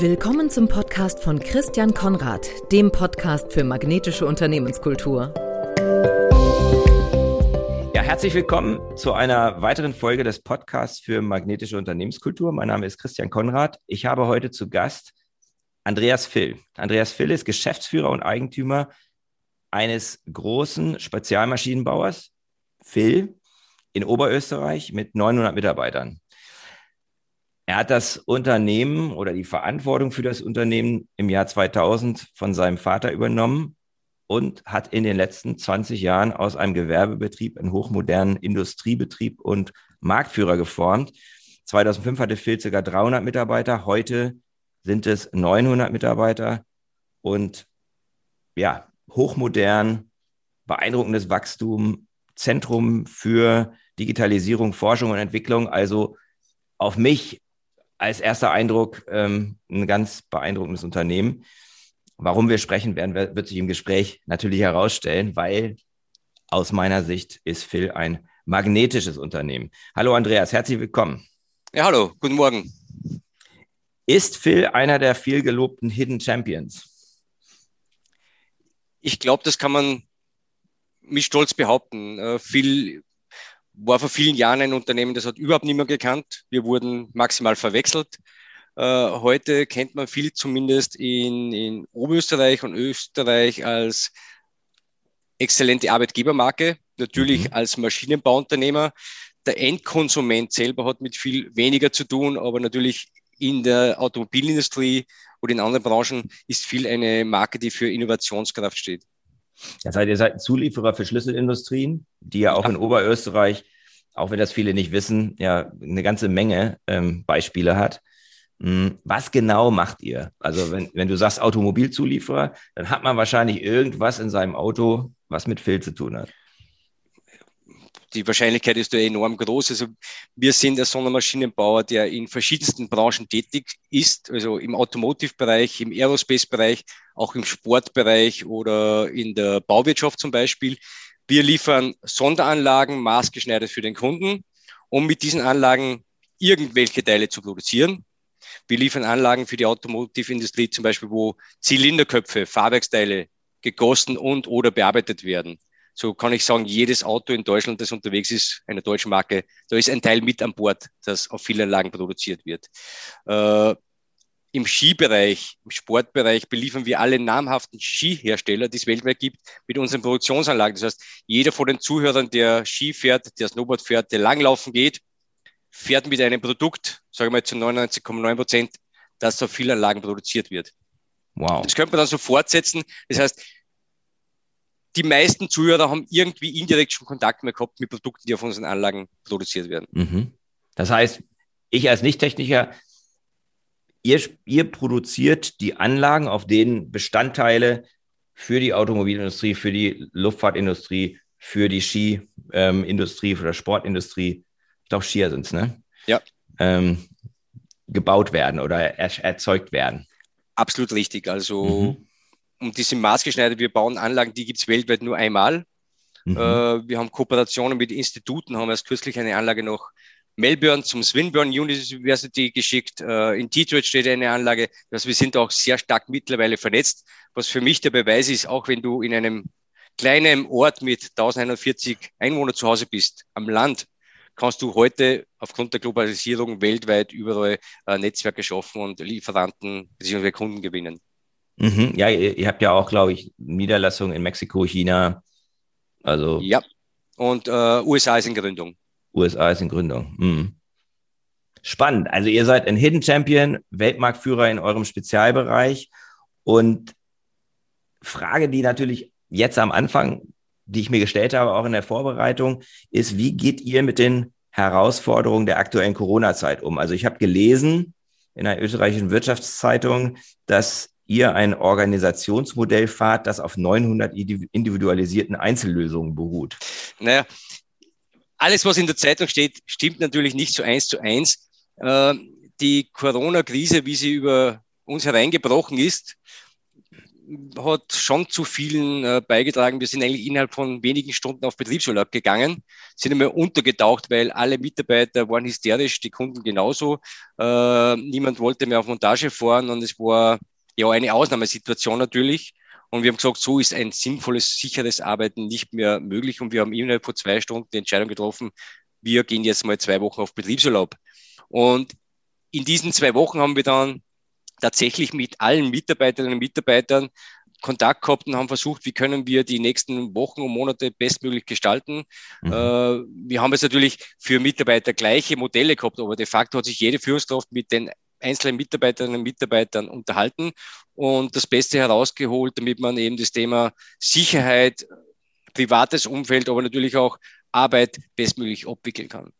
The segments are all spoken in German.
Willkommen zum Podcast von Christian Konrad, dem Podcast für magnetische Unternehmenskultur. Ja, herzlich willkommen zu einer weiteren Folge des Podcasts für magnetische Unternehmenskultur. Mein Name ist Christian Konrad. Ich habe heute zu Gast Andreas Phil. Andreas Phil ist Geschäftsführer und Eigentümer eines großen Spezialmaschinenbauers, Phil, in Oberösterreich mit 900 Mitarbeitern. Er hat das Unternehmen oder die Verantwortung für das Unternehmen im Jahr 2000 von seinem Vater übernommen und hat in den letzten 20 Jahren aus einem Gewerbebetrieb einen hochmodernen Industriebetrieb und Marktführer geformt. 2005 hatte Phil ca. 300 Mitarbeiter, heute sind es 900 Mitarbeiter und ja, hochmodern, beeindruckendes Wachstum, Zentrum für Digitalisierung, Forschung und Entwicklung. Also auf mich als erster Eindruck ähm, ein ganz beeindruckendes Unternehmen. Warum wir sprechen werden, wird sich im Gespräch natürlich herausstellen, weil aus meiner Sicht ist Phil ein magnetisches Unternehmen. Hallo Andreas, herzlich willkommen. Ja, hallo, guten Morgen. Ist Phil einer der viel gelobten Hidden Champions? Ich glaube, das kann man mit Stolz behaupten. Äh, Phil war vor vielen Jahren ein Unternehmen, das hat überhaupt niemand gekannt. Wir wurden maximal verwechselt. Äh, heute kennt man viel zumindest in, in Oberösterreich und Österreich als exzellente Arbeitgebermarke, natürlich mhm. als Maschinenbauunternehmer. Der Endkonsument selber hat mit viel weniger zu tun, aber natürlich in der Automobilindustrie oder in anderen Branchen ist viel eine Marke, die für Innovationskraft steht. Das heißt, ihr seid ein Zulieferer für Schlüsselindustrien, die ja auch ja. in Oberösterreich, auch wenn das viele nicht wissen, ja eine ganze Menge ähm, Beispiele hat. Hm, was genau macht ihr? Also wenn, wenn du sagst Automobilzulieferer, dann hat man wahrscheinlich irgendwas in seinem Auto, was mit Phil zu tun hat die Wahrscheinlichkeit ist da enorm groß. Also wir sind ein Sondermaschinenbauer, der in verschiedensten Branchen tätig ist, also im Automotive-Bereich, im Aerospace-Bereich, auch im Sportbereich oder in der Bauwirtschaft zum Beispiel. Wir liefern Sonderanlagen maßgeschneidert für den Kunden, um mit diesen Anlagen irgendwelche Teile zu produzieren. Wir liefern Anlagen für die Automotive-Industrie zum Beispiel, wo Zylinderköpfe, Fahrwerksteile gegossen und oder bearbeitet werden so kann ich sagen, jedes Auto in Deutschland, das unterwegs ist, einer deutschen Marke, da ist ein Teil mit an Bord, das auf vielen Anlagen produziert wird. Äh, Im Skibereich, im Sportbereich beliefern wir alle namhaften Skihersteller, die es weltweit gibt, mit unseren Produktionsanlagen. Das heißt, jeder von den Zuhörern, der Ski fährt, der Snowboard fährt, der Langlaufen geht, fährt mit einem Produkt, sagen wir mal zu 99,9 Prozent, das auf vielen Anlagen produziert wird. Wow. Das könnte man dann so fortsetzen. Das heißt, die meisten Zuhörer haben irgendwie indirekt schon Kontakt mehr gehabt mit Produkten, die auf unseren Anlagen produziert werden. Mhm. Das heißt, ich als Nicht-Techniker, ihr, ihr produziert die Anlagen, auf denen Bestandteile für die Automobilindustrie, für die Luftfahrtindustrie, für die Skiindustrie, ähm, für die Sportindustrie, ich glaube Skier sind es, ne? Ja. Ähm, gebaut werden oder er, erzeugt werden. Absolut richtig. Also mhm und die sind maßgeschneidert. Wir bauen Anlagen, die gibt es weltweit nur einmal. Mhm. Äh, wir haben Kooperationen mit Instituten, haben erst kürzlich eine Anlage nach Melbourne zum Swinburne University geschickt. Äh, in Detroit steht eine Anlage. Also wir sind auch sehr stark mittlerweile vernetzt. Was für mich der Beweis ist, auch wenn du in einem kleinen Ort mit 1140 Einwohnern zu Hause bist, am Land, kannst du heute aufgrund der Globalisierung weltweit überall äh, Netzwerke schaffen und Lieferanten bzw. Kunden gewinnen. Mhm. Ja, ihr, ihr, habt ja auch, glaube ich, Niederlassungen in Mexiko, China. Also. Ja. Und äh, USA ist in Gründung. USA ist in Gründung. Mhm. Spannend. Also ihr seid ein Hidden Champion, Weltmarktführer in eurem Spezialbereich. Und Frage, die natürlich jetzt am Anfang, die ich mir gestellt habe, auch in der Vorbereitung, ist, wie geht ihr mit den Herausforderungen der aktuellen Corona-Zeit um? Also ich habe gelesen in einer österreichischen Wirtschaftszeitung, dass ihr ein Organisationsmodell fahrt, das auf 900 individualisierten Einzellösungen beruht? Naja, alles, was in der Zeitung steht, stimmt natürlich nicht so eins zu eins. Ähm, die Corona-Krise, wie sie über uns hereingebrochen ist, hat schon zu vielen äh, beigetragen. Wir sind eigentlich innerhalb von wenigen Stunden auf Betriebsurlaub gegangen, sind einmal untergetaucht, weil alle Mitarbeiter waren hysterisch, die Kunden genauso. Äh, niemand wollte mehr auf Montage fahren und es war ja eine Ausnahmesituation natürlich. Und wir haben gesagt, so ist ein sinnvolles, sicheres Arbeiten nicht mehr möglich. Und wir haben innerhalb von zwei Stunden die Entscheidung getroffen, wir gehen jetzt mal zwei Wochen auf Betriebsurlaub. Und in diesen zwei Wochen haben wir dann tatsächlich mit allen Mitarbeiterinnen und Mitarbeitern Kontakt gehabt und haben versucht, wie können wir die nächsten Wochen und Monate bestmöglich gestalten. Mhm. Äh, wir haben jetzt natürlich für Mitarbeiter gleiche Modelle gehabt, aber de facto hat sich jede Führungskraft mit den einzelnen Mitarbeiterinnen und Mitarbeitern unterhalten und das Beste herausgeholt, damit man eben das Thema Sicherheit, privates Umfeld, aber natürlich auch Arbeit bestmöglich abwickeln kann.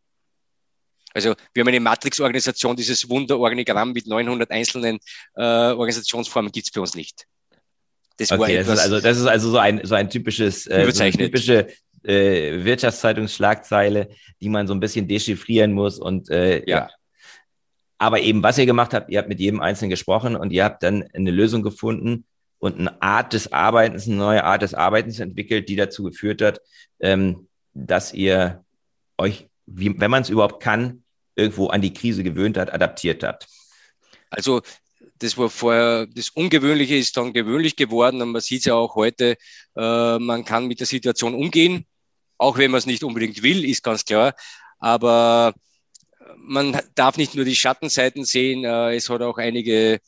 Also wir haben eine Matrix-Organisation, dieses Wunderorganigramm mit 900 einzelnen äh, Organisationsformen gibt es bei uns nicht. Das, okay, das ist also das ist also so ein so ein typisches äh, so eine typische äh, Wirtschaftszeitungsschlagzeile, die man so ein bisschen dechiffrieren muss und äh, ja. Aber eben, was ihr gemacht habt, ihr habt mit jedem Einzelnen gesprochen und ihr habt dann eine Lösung gefunden und eine Art des Arbeitens, eine neue Art des Arbeitens entwickelt, die dazu geführt hat, ähm, dass ihr euch, wie, wenn man es überhaupt kann, irgendwo an die Krise gewöhnt hat, adaptiert hat. Also das war vorher, das Ungewöhnliche ist dann gewöhnlich geworden und man sieht ja auch heute, äh, man kann mit der Situation umgehen, auch wenn man es nicht unbedingt will, ist ganz klar. Aber man darf nicht nur die Schattenseiten sehen, äh, es hat auch einige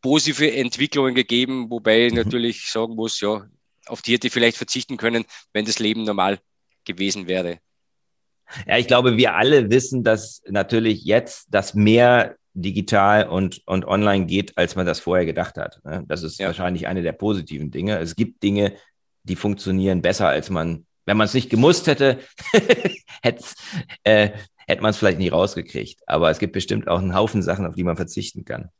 positive Entwicklungen gegeben, wobei ich mhm. natürlich sagen muss, ja, auf die hätte ich vielleicht verzichten können, wenn das Leben normal gewesen wäre. Ja, ich glaube, wir alle wissen, dass natürlich jetzt das mehr digital und, und online geht, als man das vorher gedacht hat. Ne? Das ist ja. wahrscheinlich eine der positiven Dinge. Es gibt Dinge, die funktionieren besser, als man, wenn man es nicht gemusst hätte, hätte äh, hätte man es vielleicht nie rausgekriegt. Aber es gibt bestimmt auch einen Haufen Sachen, auf die man verzichten kann.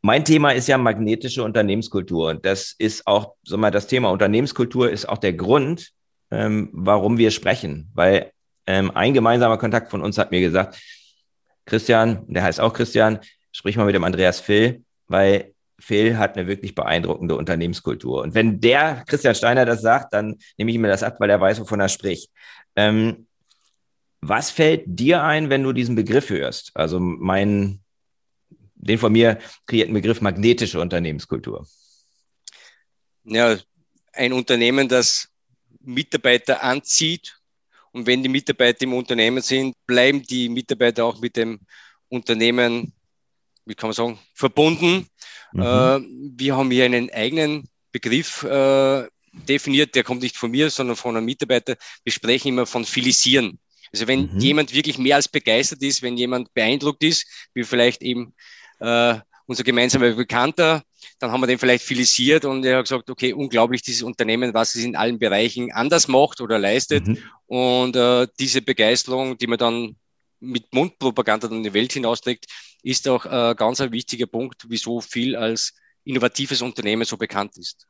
Mein Thema ist ja magnetische Unternehmenskultur. Und das ist auch, sag mal, das Thema Unternehmenskultur ist auch der Grund, ähm, warum wir sprechen. Weil ähm, ein gemeinsamer Kontakt von uns hat mir gesagt, Christian, der heißt auch Christian, sprich mal mit dem Andreas Phil, weil Phil hat eine wirklich beeindruckende Unternehmenskultur. Und wenn der Christian Steiner das sagt, dann nehme ich mir das ab, weil er weiß, wovon er spricht. Ähm, was fällt dir ein, wenn du diesen Begriff hörst? Also mein, den von mir kreierten Begriff magnetische Unternehmenskultur. Ja, ein Unternehmen, das Mitarbeiter anzieht. Und wenn die Mitarbeiter im Unternehmen sind, bleiben die Mitarbeiter auch mit dem Unternehmen, wie kann man sagen, verbunden. Mhm. Äh, wir haben hier einen eigenen Begriff äh, definiert, der kommt nicht von mir, sondern von einem Mitarbeiter. Wir sprechen immer von Filisieren. Also wenn mhm. jemand wirklich mehr als begeistert ist, wenn jemand beeindruckt ist, wie vielleicht eben äh, unser gemeinsamer Bekannter, dann haben wir den vielleicht filisiert und er hat gesagt, okay, unglaublich dieses Unternehmen, was es in allen Bereichen anders macht oder leistet. Mhm. Und äh, diese Begeisterung, die man dann mit Mundpropaganda dann in die Welt hinausträgt, ist auch äh, ganz ein wichtiger Punkt, wieso viel als innovatives Unternehmen so bekannt ist.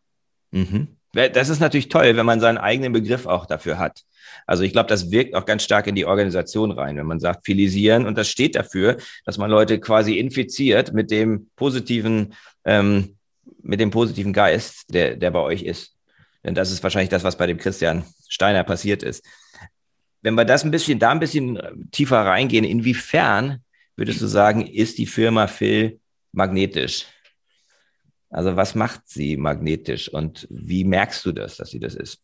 Mhm. Das ist natürlich toll, wenn man seinen eigenen Begriff auch dafür hat. Also ich glaube, das wirkt auch ganz stark in die Organisation rein, wenn man sagt filisieren und das steht dafür, dass man Leute quasi infiziert mit dem positiven, ähm, mit dem positiven Geist, der, der bei euch ist. Denn das ist wahrscheinlich das, was bei dem Christian Steiner passiert ist. Wenn wir das ein bisschen, da ein bisschen tiefer reingehen, inwiefern würdest du sagen, ist die Firma Phil magnetisch? Also was macht sie magnetisch und wie merkst du das, dass sie das ist?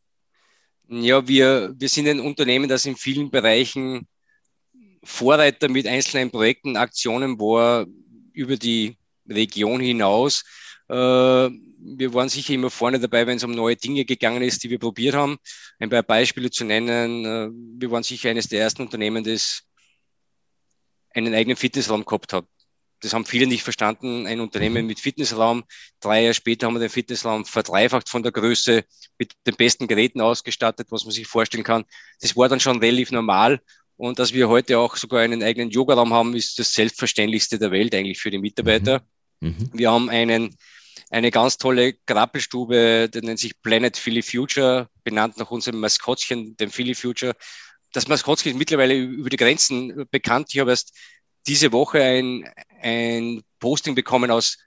Ja, wir, wir sind ein Unternehmen, das in vielen Bereichen Vorreiter mit einzelnen Projekten, Aktionen war über die Region hinaus. Äh, wir waren sicher immer vorne dabei, wenn es um neue Dinge gegangen ist, die wir probiert haben. Ein paar Beispiele zu nennen. Äh, wir waren sicher eines der ersten Unternehmen, das einen eigenen Fitnessraum gehabt hat das haben viele nicht verstanden, ein Unternehmen mhm. mit Fitnessraum. Drei Jahre später haben wir den Fitnessraum verdreifacht von der Größe mit den besten Geräten ausgestattet, was man sich vorstellen kann. Das war dann schon relativ normal. Und dass wir heute auch sogar einen eigenen Yogaraum haben, ist das Selbstverständlichste der Welt eigentlich für die Mitarbeiter. Mhm. mhm. Wir haben einen, eine ganz tolle Krabbelstube, die nennt sich Planet Philly Future, benannt nach unserem Maskottchen, dem Philly Future. Das Maskottchen ist mittlerweile über die Grenzen bekannt. Ich habe erst diese Woche ein, ein Posting bekommen aus,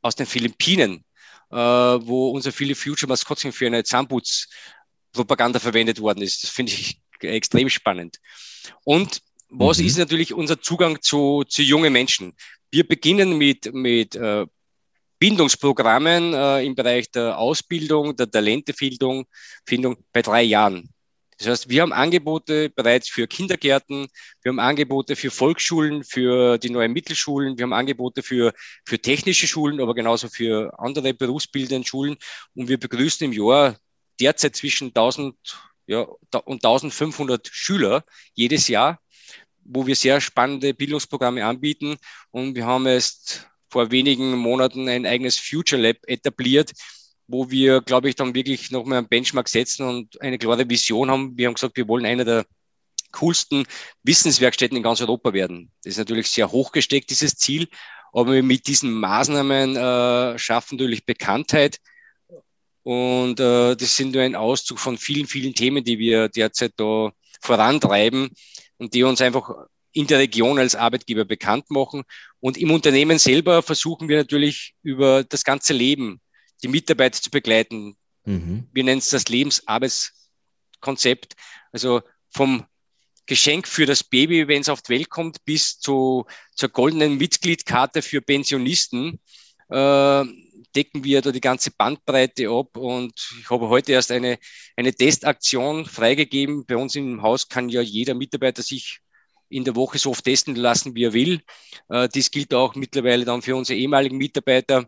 aus den Philippinen. äh, wo unser Philly Future Maskottchen für eine Zahnputzpropaganda verwendet worden ist. Das finde ich extrem spannend. Und was mhm. ist natürlich unser Zugang zu, zu jungen Menschen? Wir beginnen mit, mit äh, Bildungsprogrammen äh, im Bereich der Ausbildung, der Talentefindung Findung bei drei Jahren. Das heißt, wir haben Angebote bereits für Kindergärten, wir haben Angebote für Volksschulen, für die neuen Mittelschulen, wir haben Angebote für, für technische Schulen, aber genauso für andere berufsbildende Schulen. Und wir begrüßen im Jahr derzeit zwischen 1000 ja, und 1500 Schüler jedes Jahr, wo wir sehr spannende Bildungsprogramme anbieten. Und wir haben jetzt vor wenigen Monaten ein eigenes Future Lab etabliert, wo wir, glaube ich, dann wirklich nochmal einen Benchmark setzen und eine klare Vision haben. Wir haben gesagt, wir wollen einer der coolsten Wissenswerkstätten in ganz Europa werden. Das ist natürlich sehr hochgesteckt, dieses Ziel, aber mit diesen Maßnahmen äh, schaffen natürlich Bekanntheit. Und äh, das sind nur ein Auszug von vielen, vielen Themen, die wir derzeit da vorantreiben und die uns einfach in der Region als Arbeitgeber bekannt machen. Und im Unternehmen selber versuchen wir natürlich über das ganze Leben die Mitarbeiter zu begleiten. Mhm. Wir nennen es das Lebensarbeitskonzept. Also vom Geschenk für das Baby, wenn es auf die Welt kommt, bis zu, zur goldenen Mitgliedkarte für Pensionisten äh, decken wir da die ganze Bandbreite ab. Und ich habe heute erst eine, eine Testaktion freigegeben. Bei uns im Haus kann ja jeder Mitarbeiter sich in der Woche so oft testen lassen, wie er will. Äh, das gilt auch mittlerweile dann für unsere ehemaligen Mitarbeiter.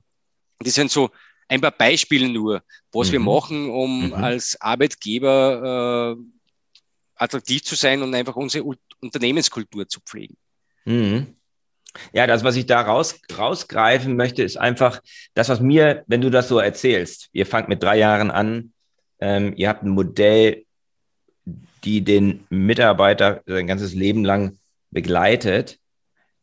Das sind so ein paar Beispiele nur, was mhm. wir machen, um mhm. als Arbeitgeber äh, attraktiv zu sein und einfach unsere Unternehmenskultur zu pflegen. Mhm. Ja, das, was ich da raus, rausgreifen möchte, ist einfach das, was mir, wenn du das so erzählst, ihr fangt mit drei Jahren an, ähm, ihr habt ein Modell, die den Mitarbeiter sein ganzes Leben lang begleitet,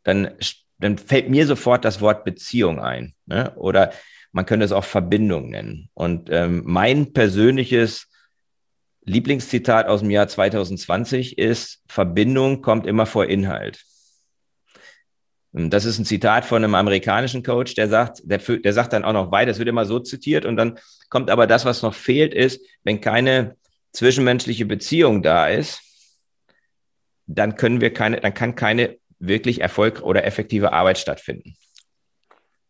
dann, dann fällt mir sofort das Wort Beziehung ein. Ne? Oder man könnte es auch Verbindung nennen. Und ähm, mein persönliches Lieblingszitat aus dem Jahr 2020 ist, Verbindung kommt immer vor Inhalt. Das ist ein Zitat von einem amerikanischen Coach, der sagt, der, der sagt dann auch noch weiter, es wird immer so zitiert und dann kommt aber das, was noch fehlt, ist, wenn keine zwischenmenschliche Beziehung da ist, dann können wir keine, dann kann keine wirklich Erfolg oder effektive Arbeit stattfinden.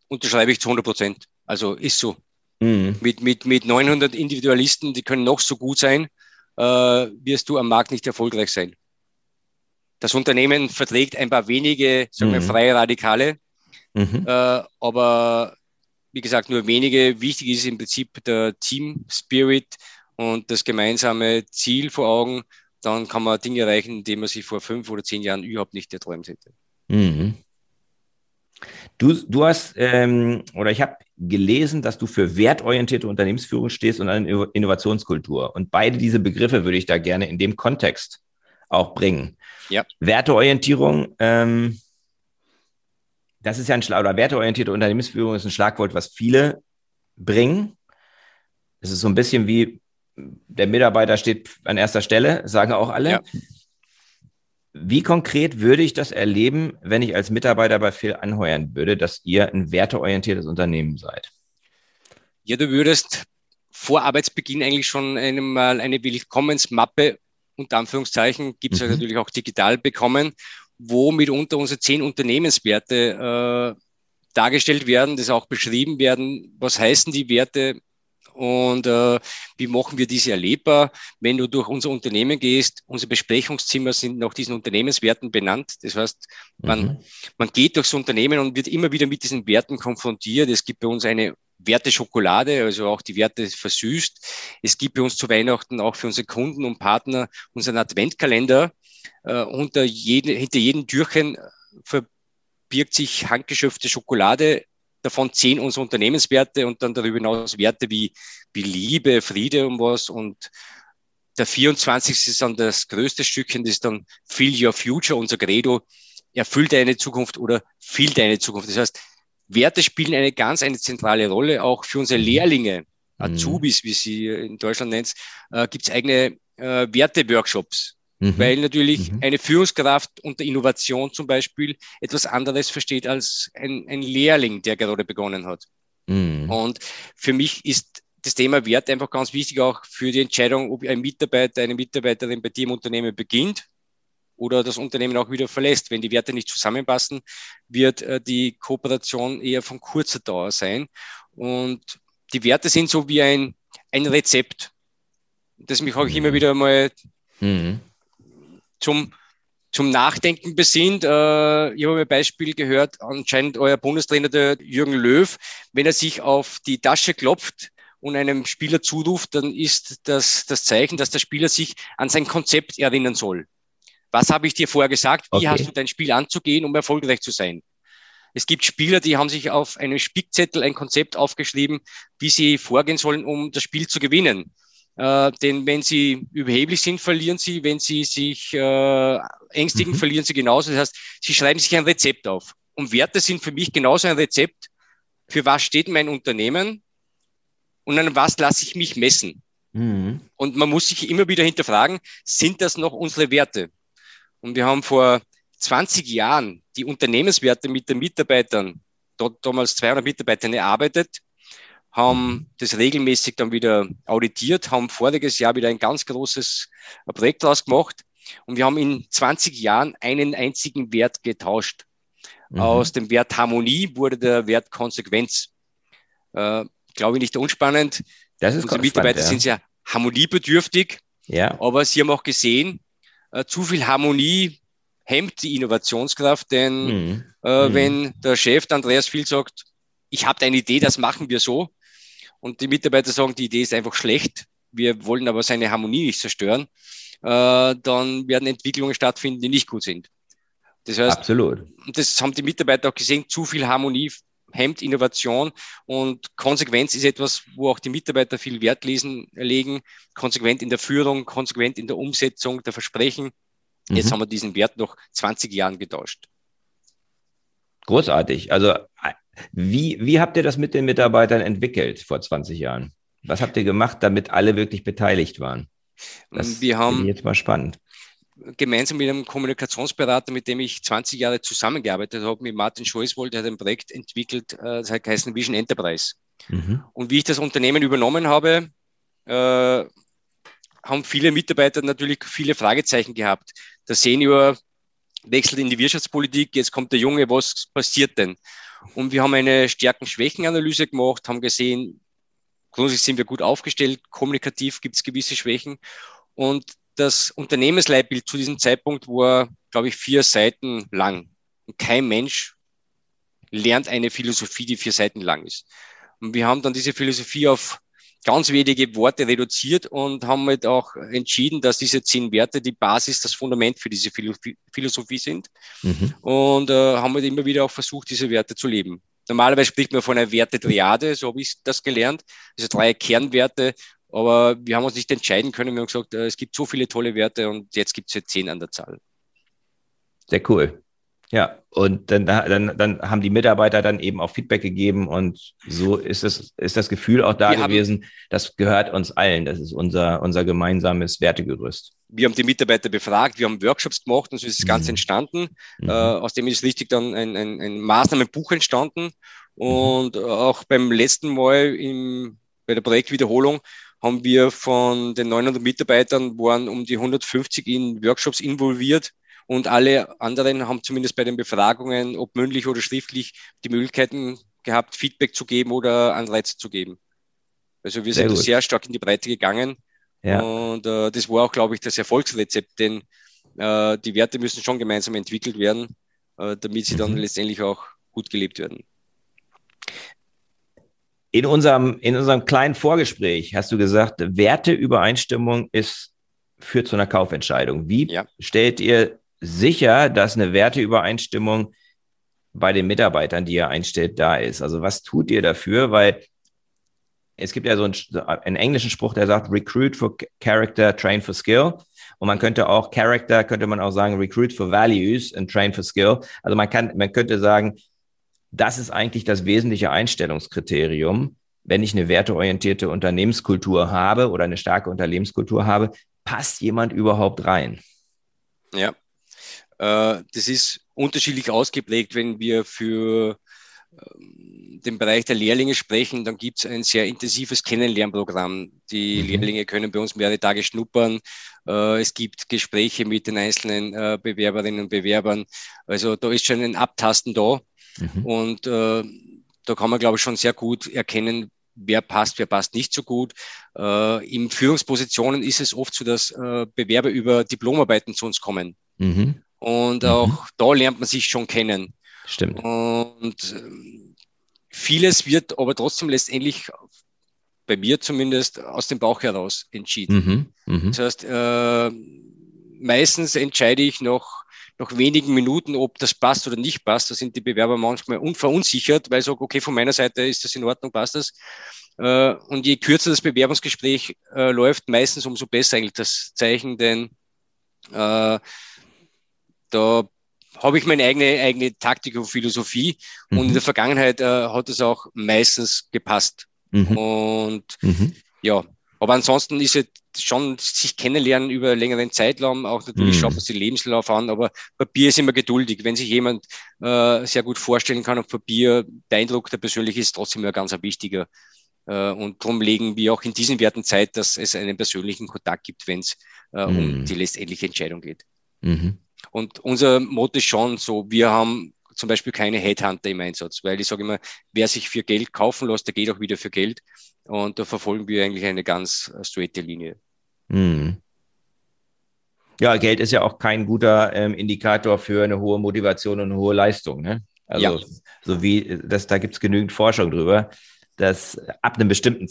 Unterschreibe ich zu 100 Prozent. Also ist so. Mhm. Mit, mit, mit 900 Individualisten, die können noch so gut sein, äh, wirst du am Markt nicht erfolgreich sein. Das Unternehmen verträgt ein paar wenige, sagen mhm. wir, freie Radikale, mhm. äh, aber wie gesagt, nur wenige. Wichtig ist im Prinzip der Team Spirit und das gemeinsame Ziel vor Augen. Dann kann man Dinge erreichen, die man sich vor fünf oder zehn Jahren überhaupt nicht erträumt hätte. Mhm. Du, du hast, ähm, oder ich habe gelesen, dass du für wertorientierte Unternehmensführung stehst und eine Innovationskultur. Und beide diese Begriffe würde ich da gerne in dem Kontext auch bringen. Ja. Werteorientierung, ähm, das ist ja ein Schlag, oder werteorientierte Unternehmensführung ist ein Schlagwort, was viele bringen. Es ist so ein bisschen wie der Mitarbeiter steht an erster Stelle, sagen auch alle. Ja. Wie konkret würde ich das erleben, wenn ich als Mitarbeiter bei Phil anheuern würde, dass ihr ein werteorientiertes Unternehmen seid? Ja, du würdest vor Arbeitsbeginn eigentlich schon einmal eine Willkommensmappe, unter Anführungszeichen, gibt es mhm. natürlich auch digital bekommen, wo mitunter unsere zehn Unternehmenswerte äh, dargestellt werden, das auch beschrieben werden. Was heißen die Werte? Und äh, wie machen wir diese erlebbar? Wenn du durch unser Unternehmen gehst, unsere Besprechungszimmer sind nach diesen Unternehmenswerten benannt. Das heißt, man, mhm. man geht durchs Unternehmen und wird immer wieder mit diesen Werten konfrontiert. Es gibt bei uns eine Werte Schokolade, also auch die Werte versüßt. Es gibt bei uns zu Weihnachten auch für unsere Kunden und Partner unseren Adventkalender. Äh, unter jeden, hinter jedem Türchen verbirgt sich handgeschöpfte Schokolade davon zehn unsere Unternehmenswerte und dann darüber hinaus Werte wie, wie Liebe, Friede und was. Und der 24. ist dann das größte Stückchen, das ist dann Feel Your Future, unser Credo. Erfüll deine Zukunft oder Feel deine Zukunft. Das heißt, Werte spielen eine ganz eine zentrale Rolle, auch für unsere Lehrlinge, mhm. Azubis, wie sie in Deutschland nennt, äh, gibt es eigene äh, Werte-Workshops. Mhm. Weil natürlich mhm. eine Führungskraft unter Innovation zum Beispiel etwas anderes versteht als ein, ein Lehrling, der gerade begonnen hat. Mhm. Und für mich ist das Thema Wert einfach ganz wichtig, auch für die Entscheidung, ob ein Mitarbeiter, eine Mitarbeiterin bei dir im Unternehmen beginnt oder das Unternehmen auch wieder verlässt. Wenn die Werte nicht zusammenpassen, wird äh, die Kooperation eher von kurzer Dauer sein. Und die Werte sind so wie ein, ein Rezept, das mich auch mhm. immer wieder mal mhm. Zum, zum Nachdenken besinnt. Äh, ich habe ein Beispiel gehört, anscheinend euer Bundestrainer, der Jürgen Löw, wenn er sich auf die Tasche klopft, und einem Spieler zuruft, dann ist das das Zeichen, dass der Spieler sich an sein Konzept erinnern soll. Was habe ich dir vorher gesagt? Wie okay. hast du dein Spiel anzugehen, um erfolgreich zu sein? Es gibt Spieler, die haben sich auf einem Spickzettel ein Konzept aufgeschrieben, wie sie vorgehen sollen, um das Spiel zu gewinnen. Äh, denn wenn sie überheblich sind, verlieren sie. Wenn sie sich äh, ängstigen, mhm. verlieren sie genauso. Das heißt, sie schreiben sich ein Rezept auf. Und Werte sind für mich genauso ein Rezept. Für was steht mein Unternehmen? und an was lasse ich mich messen? Mhm. Und man muss sich immer wieder hinterfragen, sind das noch unsere Werte? Und wir haben vor 20 Jahren die Unternehmenswerte mit den Mitarbeitern, dort damals 200 Mitarbeitern erarbeitet, haben das regelmäßig dann wieder auditiert, haben voriges Jahr wieder ein ganz großes Projekt daraus gemacht und wir haben in 20 Jahren einen einzigen Wert getauscht. Mhm. Aus dem Wert Harmonie wurde der Wert Konsequenz. Äh, glaube ich, nicht unspannend. Das ist Unsere Mitarbeiter ja. sind sehr harmoniebedürftig. Ja. Aber sie haben auch gesehen, äh, zu viel Harmonie hemmt die Innovationskraft, denn mhm. Äh, mhm. wenn der Chef der Andreas viel sagt, ich habe eine Idee, das machen wir so, und die Mitarbeiter sagen, die Idee ist einfach schlecht, wir wollen aber seine Harmonie nicht zerstören, äh, dann werden Entwicklungen stattfinden, die nicht gut sind. Das heißt, Absolut. das haben die Mitarbeiter auch gesehen, zu viel Harmonie hemmt Innovation und Konsequenz ist etwas, wo auch die Mitarbeiter viel Wert lesen, legen. Konsequent in der Führung, konsequent in der Umsetzung der Versprechen. Mhm. Jetzt haben wir diesen Wert noch 20 Jahren getauscht. Großartig. Also wie, wie habt ihr das mit den Mitarbeitern entwickelt vor 20 Jahren? Was habt ihr gemacht, damit alle wirklich beteiligt waren? Das wir haben jetzt mal spannend gemeinsam mit einem Kommunikationsberater, mit dem ich 20 Jahre zusammengearbeitet habe, mit Martin Scholzwold, der hat ein Projekt entwickelt, äh, das heißt Vision Enterprise. Mhm. Und wie ich das Unternehmen übernommen habe, äh, haben viele Mitarbeiter natürlich viele Fragezeichen gehabt. Der Senior wechselt in die Wirtschaftspolitik, jetzt kommt der Junge, was passiert denn? Und wir haben eine Stärken-Schwächen-Analyse gemacht, haben gesehen, grundsätzlich sind wir gut aufgestellt, kommunikativ gibt es gewisse Schwächen. Und das Unternehmensleitbild zu diesem Zeitpunkt war, glaube ich, vier Seiten lang. Und kein Mensch lernt eine Philosophie, die vier Seiten lang ist. Und wir haben dann diese Philosophie auf ganz wenige Worte reduziert und haben halt auch entschieden, dass diese zehn Werte die Basis, das Fundament für diese Philosophie sind. Mhm. Und äh, haben halt immer wieder auch versucht, diese Werte zu leben. Normalerweise spricht man von einer Werte-Triade, so habe ich das gelernt. Also drei Kernwerte aber wir haben uns nicht entscheiden können. Wir haben gesagt, äh, es gibt so viele tolle Werte und jetzt gibt es jetzt zehn an der Zahl. Sehr cool. Ja, und dann, dann, dann haben die Mitarbeiter dann eben auch Feedback gegeben und so ist es, ist das Gefühl auch da wir gewesen, haben, das gehört uns allen. Das ist unser, unser gemeinsames Wertegerüst. Wir haben die Mitarbeiter befragt, wir haben Workshops gemacht und so ist das Ganze mhm. entstanden. Mhm. Äh, aus dem ist richtig dann ein, ein, ein Maßnahmenbuch entstanden. Und mhm. auch beim letzten Mal im, bei der Projektwiederholung haben wir von den 900 Mitarbeitern waren um die 150 in Workshops involviert und alle anderen haben zumindest bei den Befragungen, ob mündlich oder schriftlich, die Möglichkeiten gehabt, Feedback zu geben oder Anreize zu geben. Also wir sehr sind gut. sehr stark in die Breite gegangen ja. und äh, das war auch, glaube ich, das Erfolgsrezept, denn äh, die Werte müssen schon gemeinsam entwickelt werden, äh, damit sie dann mhm. letztendlich auch gut gelebt werden. In unserem, in unserem kleinen Vorgespräch hast du gesagt, Werteübereinstimmung ist, führt zu einer Kaufentscheidung. Wie ja. stellt ihr sicher, dass eine Werteübereinstimmung bei den Mitarbeitern, die ihr einstellt, da ist? Also was tut ihr dafür? Weil es gibt ja so einen, einen englischen Spruch, der sagt, recruit for character, train for skill. Und man könnte auch Character, könnte man auch sagen, recruit for values and train for skill. Also man kann, man könnte sagen, das ist eigentlich das wesentliche Einstellungskriterium. Wenn ich eine werteorientierte Unternehmenskultur habe oder eine starke Unternehmenskultur habe, passt jemand überhaupt rein? Ja, das ist unterschiedlich ausgeprägt, wenn wir für den Bereich der Lehrlinge sprechen, dann gibt es ein sehr intensives Kennenlernprogramm. Die mhm. Lehrlinge können bei uns mehrere Tage schnuppern. Äh, es gibt Gespräche mit den einzelnen äh, Bewerberinnen und Bewerbern. Also da ist schon ein Abtasten da. Mhm. Und äh, da kann man, glaube ich, schon sehr gut erkennen, wer passt, wer passt nicht so gut. Äh, in Führungspositionen ist es oft so, dass äh, Bewerber über Diplomarbeiten zu uns kommen. Mhm. Und mhm. auch da lernt man sich schon kennen. Stimmt. Und ähm, vieles wird aber trotzdem letztendlich bei mir zumindest aus dem Bauch heraus entschieden. Mhm. Mhm. Das heißt, äh, meistens entscheide ich noch nach wenigen Minuten, ob das passt oder nicht passt. Da sind die Bewerber manchmal unverunsichert, weil ich sage, okay, von meiner Seite ist das in Ordnung, passt das. Äh, und je kürzer das Bewerbungsgespräch äh, läuft, meistens umso besser eigentlich das Zeichen, denn äh, da habe ich meine eigene, eigene Taktik und Philosophie. Mhm. Und in der Vergangenheit äh, hat es auch meistens gepasst. Mhm. Und mhm. ja, aber ansonsten ist es schon sich kennenlernen über längeren Zeitraum, auch natürlich mhm. schaut man sich den Lebenslauf an, aber Papier ist immer geduldig. Wenn sich jemand äh, sehr gut vorstellen kann auf Papier, der Eindruck, der persönlich ist trotzdem immer ganz ein wichtiger. Äh, und darum legen wir auch in diesen Werten Zeit, dass es einen persönlichen Kontakt gibt, wenn es äh, mhm. um die letztendliche Entscheidung geht. Und unser Motto ist schon so, wir haben zum Beispiel keine Headhunter im Einsatz, weil ich sage immer, wer sich für Geld kaufen lässt, der geht auch wieder für Geld. Und da verfolgen wir eigentlich eine ganz straighte Linie. Mhm. Ja, Geld ist ja auch kein guter ähm, Indikator für eine hohe Motivation und eine hohe Leistung. Ne? Also, ja. so wie das, da gibt es genügend Forschung drüber, dass ab einem bestimmten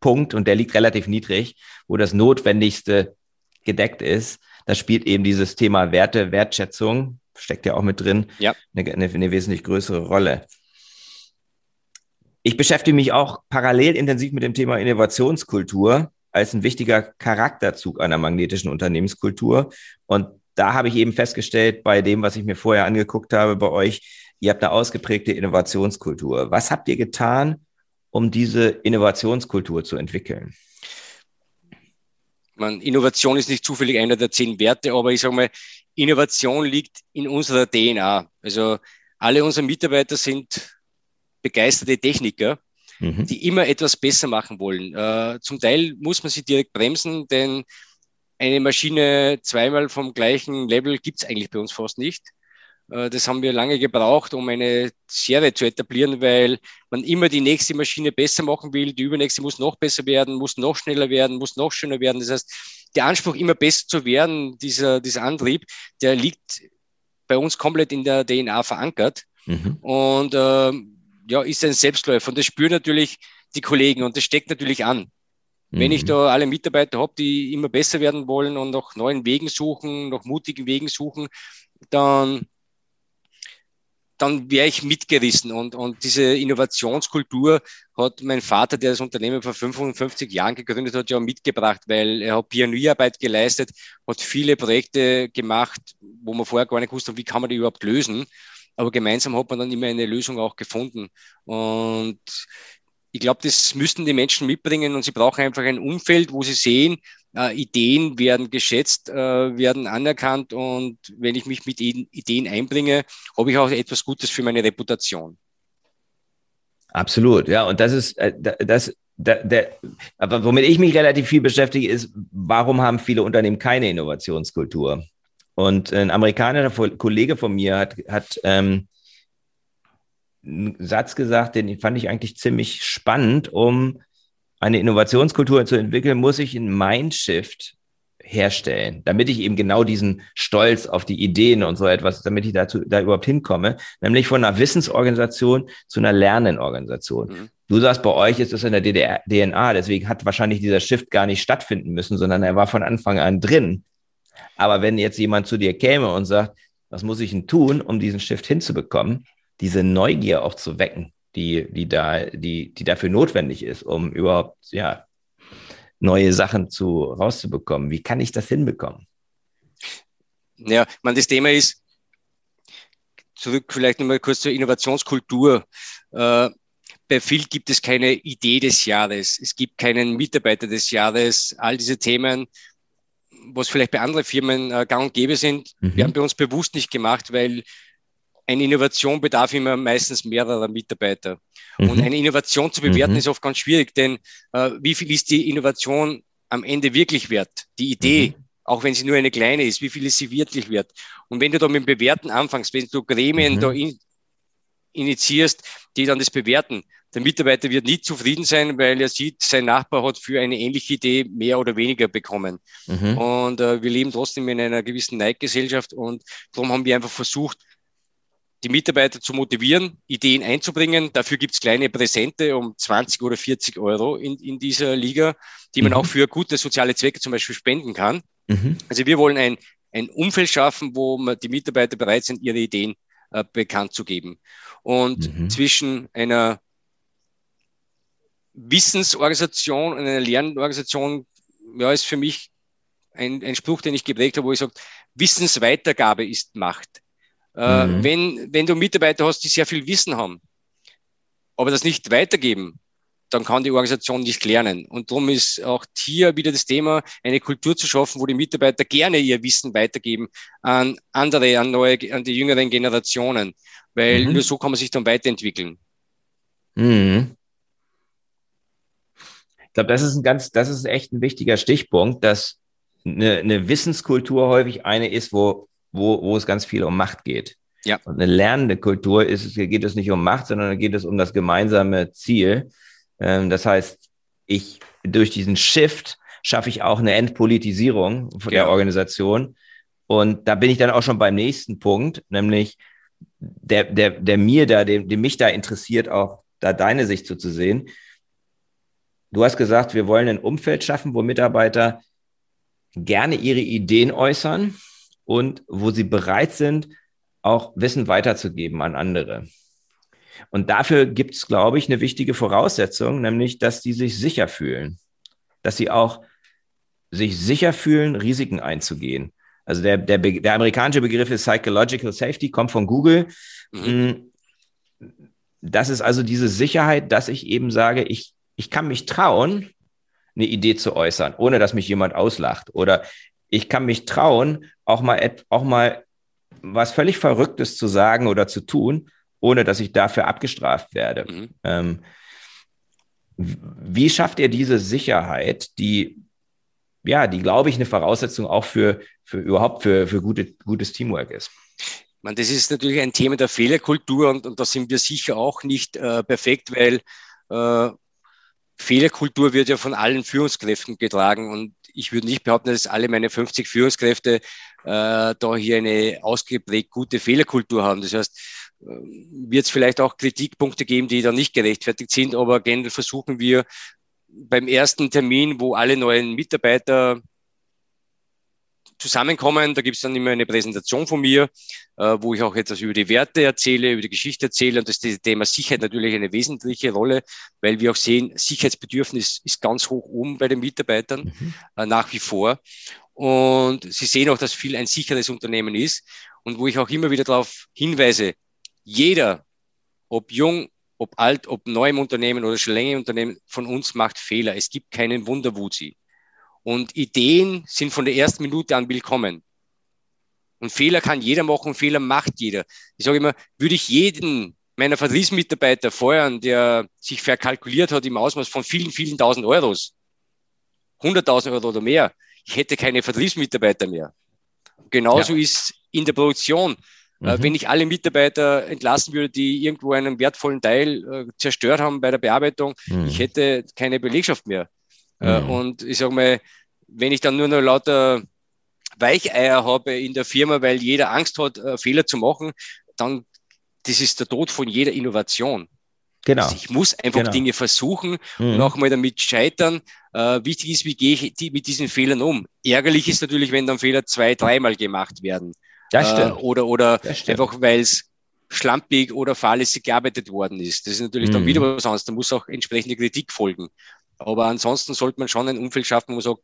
Punkt, und der liegt relativ niedrig, wo das Notwendigste gedeckt ist, da spielt eben dieses Thema Werte, Wertschätzung, steckt ja auch mit drin, ja. eine, eine, eine wesentlich größere Rolle. Ich beschäftige mich auch parallel intensiv mit dem Thema Innovationskultur als ein wichtiger Charakterzug einer magnetischen Unternehmenskultur. Und da habe ich eben festgestellt, bei dem, was ich mir vorher angeguckt habe bei euch, ihr habt eine ausgeprägte Innovationskultur. Was habt ihr getan, um diese Innovationskultur zu entwickeln? Man, Innovation ist nicht zufällig einer der zehn Werte, aber ich sage mal, Innovation liegt in unserer DNA. Also alle unsere Mitarbeiter sind begeisterte Techniker, mhm. die immer etwas besser machen wollen. Äh, zum Teil muss man sie direkt bremsen, denn eine Maschine zweimal vom gleichen Level gibt es eigentlich bei uns fast nicht. Äh, das haben wir lange gebraucht, um eine Serie zu etablieren, weil man immer die nächste Maschine besser machen will. Die übernächste muss noch besser werden, muss noch schneller werden, muss noch schöner werden. Das heißt, der Anspruch, immer besser zu werden, dieser, dieser Antrieb, der liegt bei uns komplett in der DNA verankert. Mhm. Und äh, ja, ist ein Selbstläufer. Und das spüren natürlich die Kollegen und das steckt natürlich an. Wenn ich mhm. da alle Mitarbeiter habe, die immer besser werden wollen und nach neuen Wegen suchen, nach mutigen Wegen suchen, dann, dann wäre ich mitgerissen. Und, und diese Innovationskultur hat mein Vater, der das Unternehmen vor 55 Jahren gegründet hat, ja mitgebracht, weil er hat Pionierarbeit geleistet, hat viele Projekte gemacht, wo man vorher gar nicht wusste, wie kann man die überhaupt lösen. Aber gemeinsam hat man dann immer eine Lösung auch gefunden. Und ich glaube, das müssten die Menschen mitbringen und sie brauchen einfach ein Umfeld, wo sie sehen, äh, Ideen werden geschätzt, äh, werden anerkannt und wenn ich mich mit Ideen einbringe, habe ich auch etwas Gutes für meine Reputation. Absolut, ja, und das ist äh, das, der, der, aber womit ich mich relativ viel beschäftige, ist, warum haben viele Unternehmen keine Innovationskultur? Und ein amerikanischer Kollege von mir hat, hat ähm, einen Satz gesagt, den fand ich eigentlich ziemlich spannend. Um eine Innovationskultur zu entwickeln, muss ich einen Mindshift herstellen, damit ich eben genau diesen Stolz auf die Ideen und so etwas, damit ich dazu da überhaupt hinkomme, nämlich von einer Wissensorganisation zu einer Lernenorganisation. Mhm. Du sagst, bei euch ist es in der DDR, DNA, deswegen hat wahrscheinlich dieser Shift gar nicht stattfinden müssen, sondern er war von Anfang an drin. Aber wenn jetzt jemand zu dir käme und sagt, was muss ich denn tun, um diesen Shift hinzubekommen, diese Neugier auch zu wecken, die, die da, die, die dafür notwendig ist, um überhaupt, ja, neue Sachen zu, rauszubekommen. Wie kann ich das hinbekommen? Ja, man, das Thema ist, zurück vielleicht nochmal kurz zur Innovationskultur. Äh, bei Phil gibt es keine Idee des Jahres. Es gibt keinen Mitarbeiter des Jahres. All diese Themen was vielleicht bei anderen Firmen äh, gang und gäbe sind, mhm. werden bei uns bewusst nicht gemacht, weil eine Innovation bedarf immer meistens mehrerer Mitarbeiter. Mhm. Und eine Innovation zu bewerten mhm. ist oft ganz schwierig, denn äh, wie viel ist die Innovation am Ende wirklich wert? Die Idee, mhm. auch wenn sie nur eine kleine ist, wie viel ist sie wirklich wert? Und wenn du da mit dem Bewerten anfängst, wenn du Gremien mhm. da in, initiierst, die dann das bewerten, der Mitarbeiter wird nie zufrieden sein, weil er sieht, sein Nachbar hat für eine ähnliche Idee mehr oder weniger bekommen. Mhm. Und äh, wir leben trotzdem in einer gewissen Neidgesellschaft und darum haben wir einfach versucht, die Mitarbeiter zu motivieren, Ideen einzubringen. Dafür gibt es kleine Präsente um 20 oder 40 Euro in, in dieser Liga, die man mhm. auch für gute soziale Zwecke zum Beispiel spenden kann. Mhm. Also wir wollen ein, ein Umfeld schaffen, wo die Mitarbeiter bereit sind, ihre Ideen äh, bekannt zu geben. Und mhm. zwischen einer Wissensorganisation und einer Lernorganisation, ja, ist für mich ein, ein Spruch, den ich geprägt habe, wo ich sage, Wissensweitergabe ist Macht. Äh, mhm. wenn, wenn du Mitarbeiter hast, die sehr viel Wissen haben, aber das nicht weitergeben, dann kann die Organisation nicht lernen. Und darum ist auch hier wieder das Thema, eine Kultur zu schaffen, wo die Mitarbeiter gerne ihr Wissen weitergeben an andere, an neue, an die jüngeren Generationen, weil mhm. nur so kann man sich dann weiterentwickeln. Mhm. Ich glaube, das ist ein ganz, das ist echt ein wichtiger Stichpunkt, dass eine, eine Wissenskultur häufig eine ist, wo wo, wo es ganz viel um Macht geht. Ja. Und eine lernende Kultur ist, geht es nicht um Macht, sondern geht es um das gemeinsame Ziel. Ähm, das heißt, ich durch diesen Shift schaffe ich auch eine Entpolitisierung ja. der Organisation. Und da bin ich dann auch schon beim nächsten Punkt, nämlich der, der, der mir da, dem, dem mich da interessiert, auch da deine Sicht zu, zu sehen. Du hast gesagt, wir wollen ein Umfeld schaffen, wo Mitarbeiter gerne ihre Ideen äußern, und wo sie bereit sind, auch Wissen weiterzugeben an andere. Und dafür gibt es, glaube ich, eine wichtige Voraussetzung, nämlich, dass die sich sicher fühlen, dass sie auch sich sicher fühlen, Risiken einzugehen. Also der, der, der amerikanische Begriff ist Psychological Safety, kommt von Google. Mhm. Mm, das ist also diese Sicherheit, dass ich eben sage, ich, ich kann mich trauen, eine Idee zu äußern, ohne dass mich jemand auslacht. Oder ich kann mich trauen, auch mal, auch mal was völlig Verrücktes zu sagen oder zu tun, ohne dass ich dafür abgestraft werde. Mhm. Ähm, wie schafft ihr diese Sicherheit, die, ja, die, glaube ich, eine Voraussetzung auch für, für überhaupt für, für gute, gutes Teamwork ist? Man, das ist natürlich ein Thema der Fehlerkultur und, und da sind wir sicher auch nicht äh, perfekt, weil äh, Fehlerkultur wird ja von allen Führungskräften getragen und ich würde nicht behaupten, dass alle meine 50 Führungskräfte äh, da hier eine ausgeprägt gute Fehlerkultur haben. Das heißt, äh, wird es vielleicht auch Kritikpunkte geben, die da nicht gerechtfertigt sind, aber generell versuchen wir beim ersten Termin, wo alle neuen Mitarbeiter zusammenkommen. Da gibt es dann immer eine Präsentation von mir, äh, wo ich auch etwas über die Werte erzähle, über die Geschichte erzähle. Und das Thema Sicherheit natürlich eine wesentliche Rolle, weil wir auch sehen, Sicherheitsbedürfnis ist ganz hoch oben bei den Mitarbeitern mhm. äh, nach wie vor. Und sie sehen auch, dass viel ein sicheres Unternehmen ist. Und wo ich auch immer wieder darauf hinweise, jeder, ob jung, ob alt, ob neu im Unternehmen oder schon länger im Unternehmen, von uns macht Fehler. Es gibt keinen Wunderwuzi. Und Ideen sind von der ersten Minute an willkommen. Und Fehler kann jeder machen, Fehler macht jeder. Ich sage immer, würde ich jeden meiner Vertriebsmitarbeiter feuern, der sich verkalkuliert hat im Ausmaß von vielen, vielen tausend Euros, 100.000 Euro oder mehr, ich hätte keine Vertriebsmitarbeiter mehr. Genauso ja. ist in der Produktion. Äh, mhm. Wenn ich alle Mitarbeiter entlassen würde, die irgendwo einen wertvollen Teil äh, zerstört haben bei der Bearbeitung, mhm. ich hätte keine Belegschaft mehr. Äh, mhm. Und ich sage mal, wenn ich dann nur noch lauter Weicheier habe in der Firma, weil jeder Angst hat, äh, Fehler zu machen, dann das ist der Tod von jeder Innovation. Genau. Also ich muss einfach genau. Dinge versuchen mhm. und auch mal damit scheitern. Äh, wichtig ist, wie gehe ich die, mit diesen Fehlern um? Ärgerlich ist natürlich, wenn dann Fehler zwei, dreimal gemacht werden. Das stimmt. Äh, oder oder das stimmt. einfach, weil es schlampig oder fahrlässig gearbeitet worden ist. Das ist natürlich mhm. dann wieder was anderes. Da muss auch entsprechende Kritik folgen. Aber ansonsten sollte man schon ein Umfeld schaffen, wo man sagt,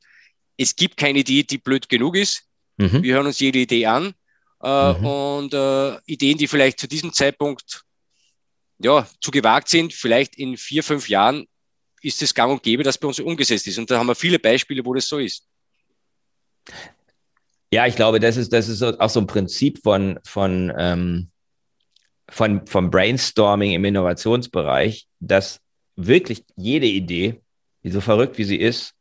es gibt keine Idee, die blöd genug ist. Mhm. Wir hören uns jede Idee an. Äh, mhm. Und äh, Ideen, die vielleicht zu diesem Zeitpunkt ja, zu gewagt sind, vielleicht in vier, fünf Jahren ist es gang und gäbe, dass bei uns umgesetzt ist. Und da haben wir viele Beispiele, wo das so ist. Ja, ich glaube, das ist, das ist auch so ein Prinzip von, von, ähm, von, vom Brainstorming im Innovationsbereich, dass wirklich jede Idee, die so verrückt wie sie ist,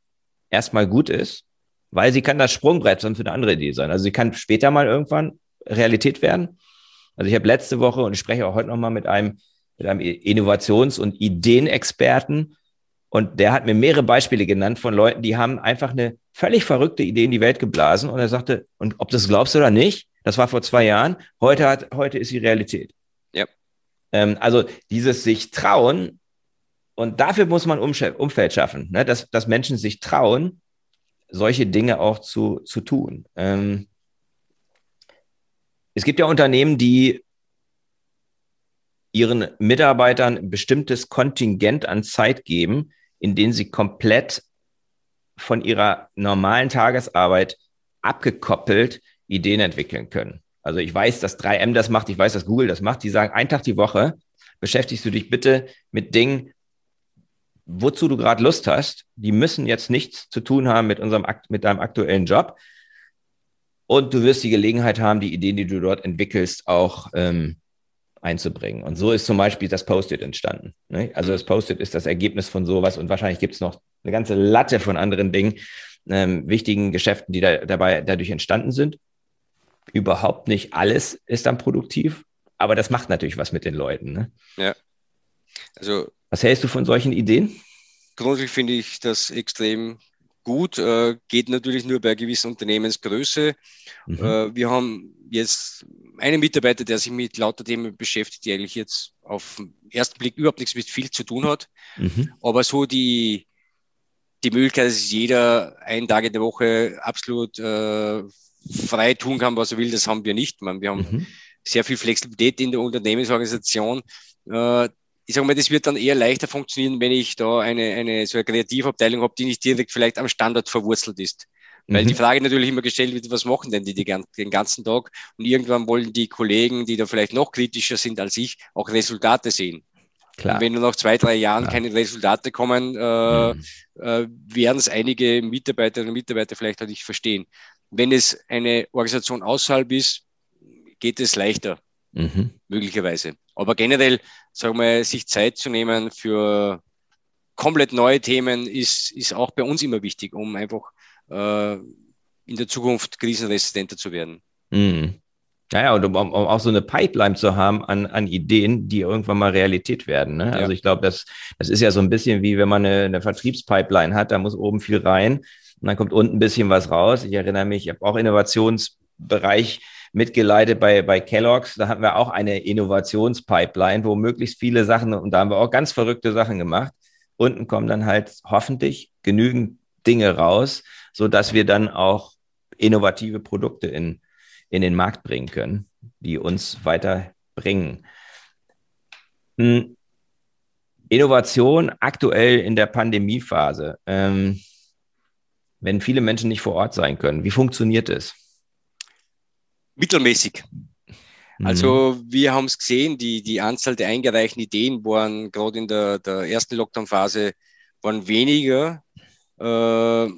erstmal gut ist, weil sie kann das Sprungbrett sonst für eine andere Idee sein. Also sie kann später mal irgendwann Realität werden. Also ich habe letzte Woche und ich spreche auch heute nochmal mit einem, mit einem Innovations- und Ideenexperten und der hat mir mehrere Beispiele genannt von Leuten, die haben einfach eine völlig verrückte Idee in die Welt geblasen und er sagte, und ob das glaubst oder nicht, das war vor zwei Jahren, heute hat, heute ist die Realität. Ja. Ähm, also dieses sich trauen, und dafür muss man Umfeld schaffen, ne? dass, dass Menschen sich trauen, solche Dinge auch zu, zu tun. Ähm, es gibt ja Unternehmen, die ihren Mitarbeitern ein bestimmtes Kontingent an Zeit geben, in denen sie komplett von ihrer normalen Tagesarbeit abgekoppelt Ideen entwickeln können. Also ich weiß, dass 3M das macht, ich weiß, dass Google das macht. Die sagen, einen Tag die Woche beschäftigst du dich bitte mit Dingen, wozu du gerade Lust hast. Die müssen jetzt nichts zu tun haben mit unserem mit deinem aktuellen Job. Und du wirst die Gelegenheit haben, die Ideen, die du dort entwickelst, auch ähm, einzubringen. Und so ist zum Beispiel das Post-it entstanden. Ne? Also das Post-it ist das Ergebnis von sowas und wahrscheinlich gibt es noch eine ganze Latte von anderen Dingen, ähm, wichtigen Geschäften, die da, dabei dadurch entstanden sind. Überhaupt nicht alles ist dann produktiv, aber das macht natürlich was mit den Leuten. Ne? Ja. Also was hältst du von solchen Ideen? Grundsätzlich finde ich das extrem gut, äh, geht natürlich nur bei einer gewissen Unternehmensgröße. Mhm. Äh, wir haben jetzt einen Mitarbeiter, der sich mit lauter Themen beschäftigt, die eigentlich jetzt auf den ersten Blick überhaupt nichts mit viel zu tun hat. Mhm. Aber so die, die Möglichkeit, dass jeder einen Tag in der Woche absolut äh, frei tun kann, was er will, das haben wir nicht. Man, wir haben mhm. sehr viel Flexibilität in der Unternehmensorganisation. Äh, ich sage mal, das wird dann eher leichter funktionieren, wenn ich da eine, eine so eine Kreativabteilung habe, die nicht direkt vielleicht am Standort verwurzelt ist. Weil mhm. die Frage natürlich immer gestellt wird, was machen denn die, die den ganzen Tag? Und irgendwann wollen die Kollegen, die da vielleicht noch kritischer sind als ich, auch Resultate sehen. Klar. Und wenn nur nach zwei, drei Jahren Klar. keine Resultate kommen, äh, mhm. äh, werden es einige Mitarbeiterinnen und Mitarbeiter vielleicht auch nicht verstehen. Wenn es eine Organisation außerhalb ist, geht es leichter, mhm. möglicherweise. Aber generell, sagen wir, sich Zeit zu nehmen für komplett neue Themen ist, ist auch bei uns immer wichtig, um einfach äh, in der Zukunft krisenresistenter zu werden. Mhm. Naja, und um, um, auch so eine Pipeline zu haben an, an Ideen, die irgendwann mal Realität werden. Ne? Ja. Also ich glaube, das, das ist ja so ein bisschen wie wenn man eine, eine Vertriebspipeline hat, da muss oben viel rein und dann kommt unten ein bisschen was raus. Ich erinnere mich, ich habe auch Innovationsbereich mitgeleitet bei, bei Kellogg's. Da hatten wir auch eine Innovationspipeline, wo möglichst viele Sachen, und da haben wir auch ganz verrückte Sachen gemacht. Unten kommen dann halt hoffentlich genügend Dinge raus, so dass wir dann auch innovative Produkte in, in den Markt bringen können, die uns weiterbringen. Hm. Innovation aktuell in der Pandemiephase. Ähm, wenn viele Menschen nicht vor Ort sein können, wie funktioniert es? Mittelmäßig. Mhm. Also wir haben es gesehen, die, die Anzahl der eingereichten Ideen waren gerade in der, der ersten Lockdown-Phase waren weniger. Äh,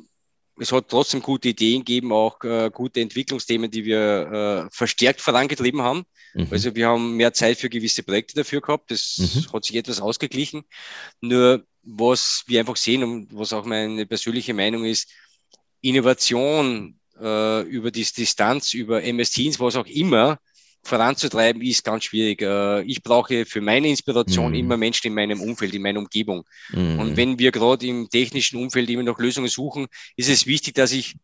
es hat trotzdem gute Ideen gegeben, auch äh, gute Entwicklungsthemen, die wir äh, verstärkt vorangetrieben haben. Mhm. Also wir haben mehr Zeit für gewisse Projekte dafür gehabt. Das mhm. hat sich etwas ausgeglichen. Nur was wir einfach sehen und was auch meine persönliche Meinung ist, Innovation äh, über die Distanz, über MS Teams, was auch immer, voranzutreiben, ist ganz schwierig. Äh, ich brauche für meine Inspiration mhm. immer Menschen in meinem Umfeld, in meiner Umgebung. Mhm. Und wenn wir gerade im technischen Umfeld immer noch Lösungen suchen, ist es wichtig, dass ich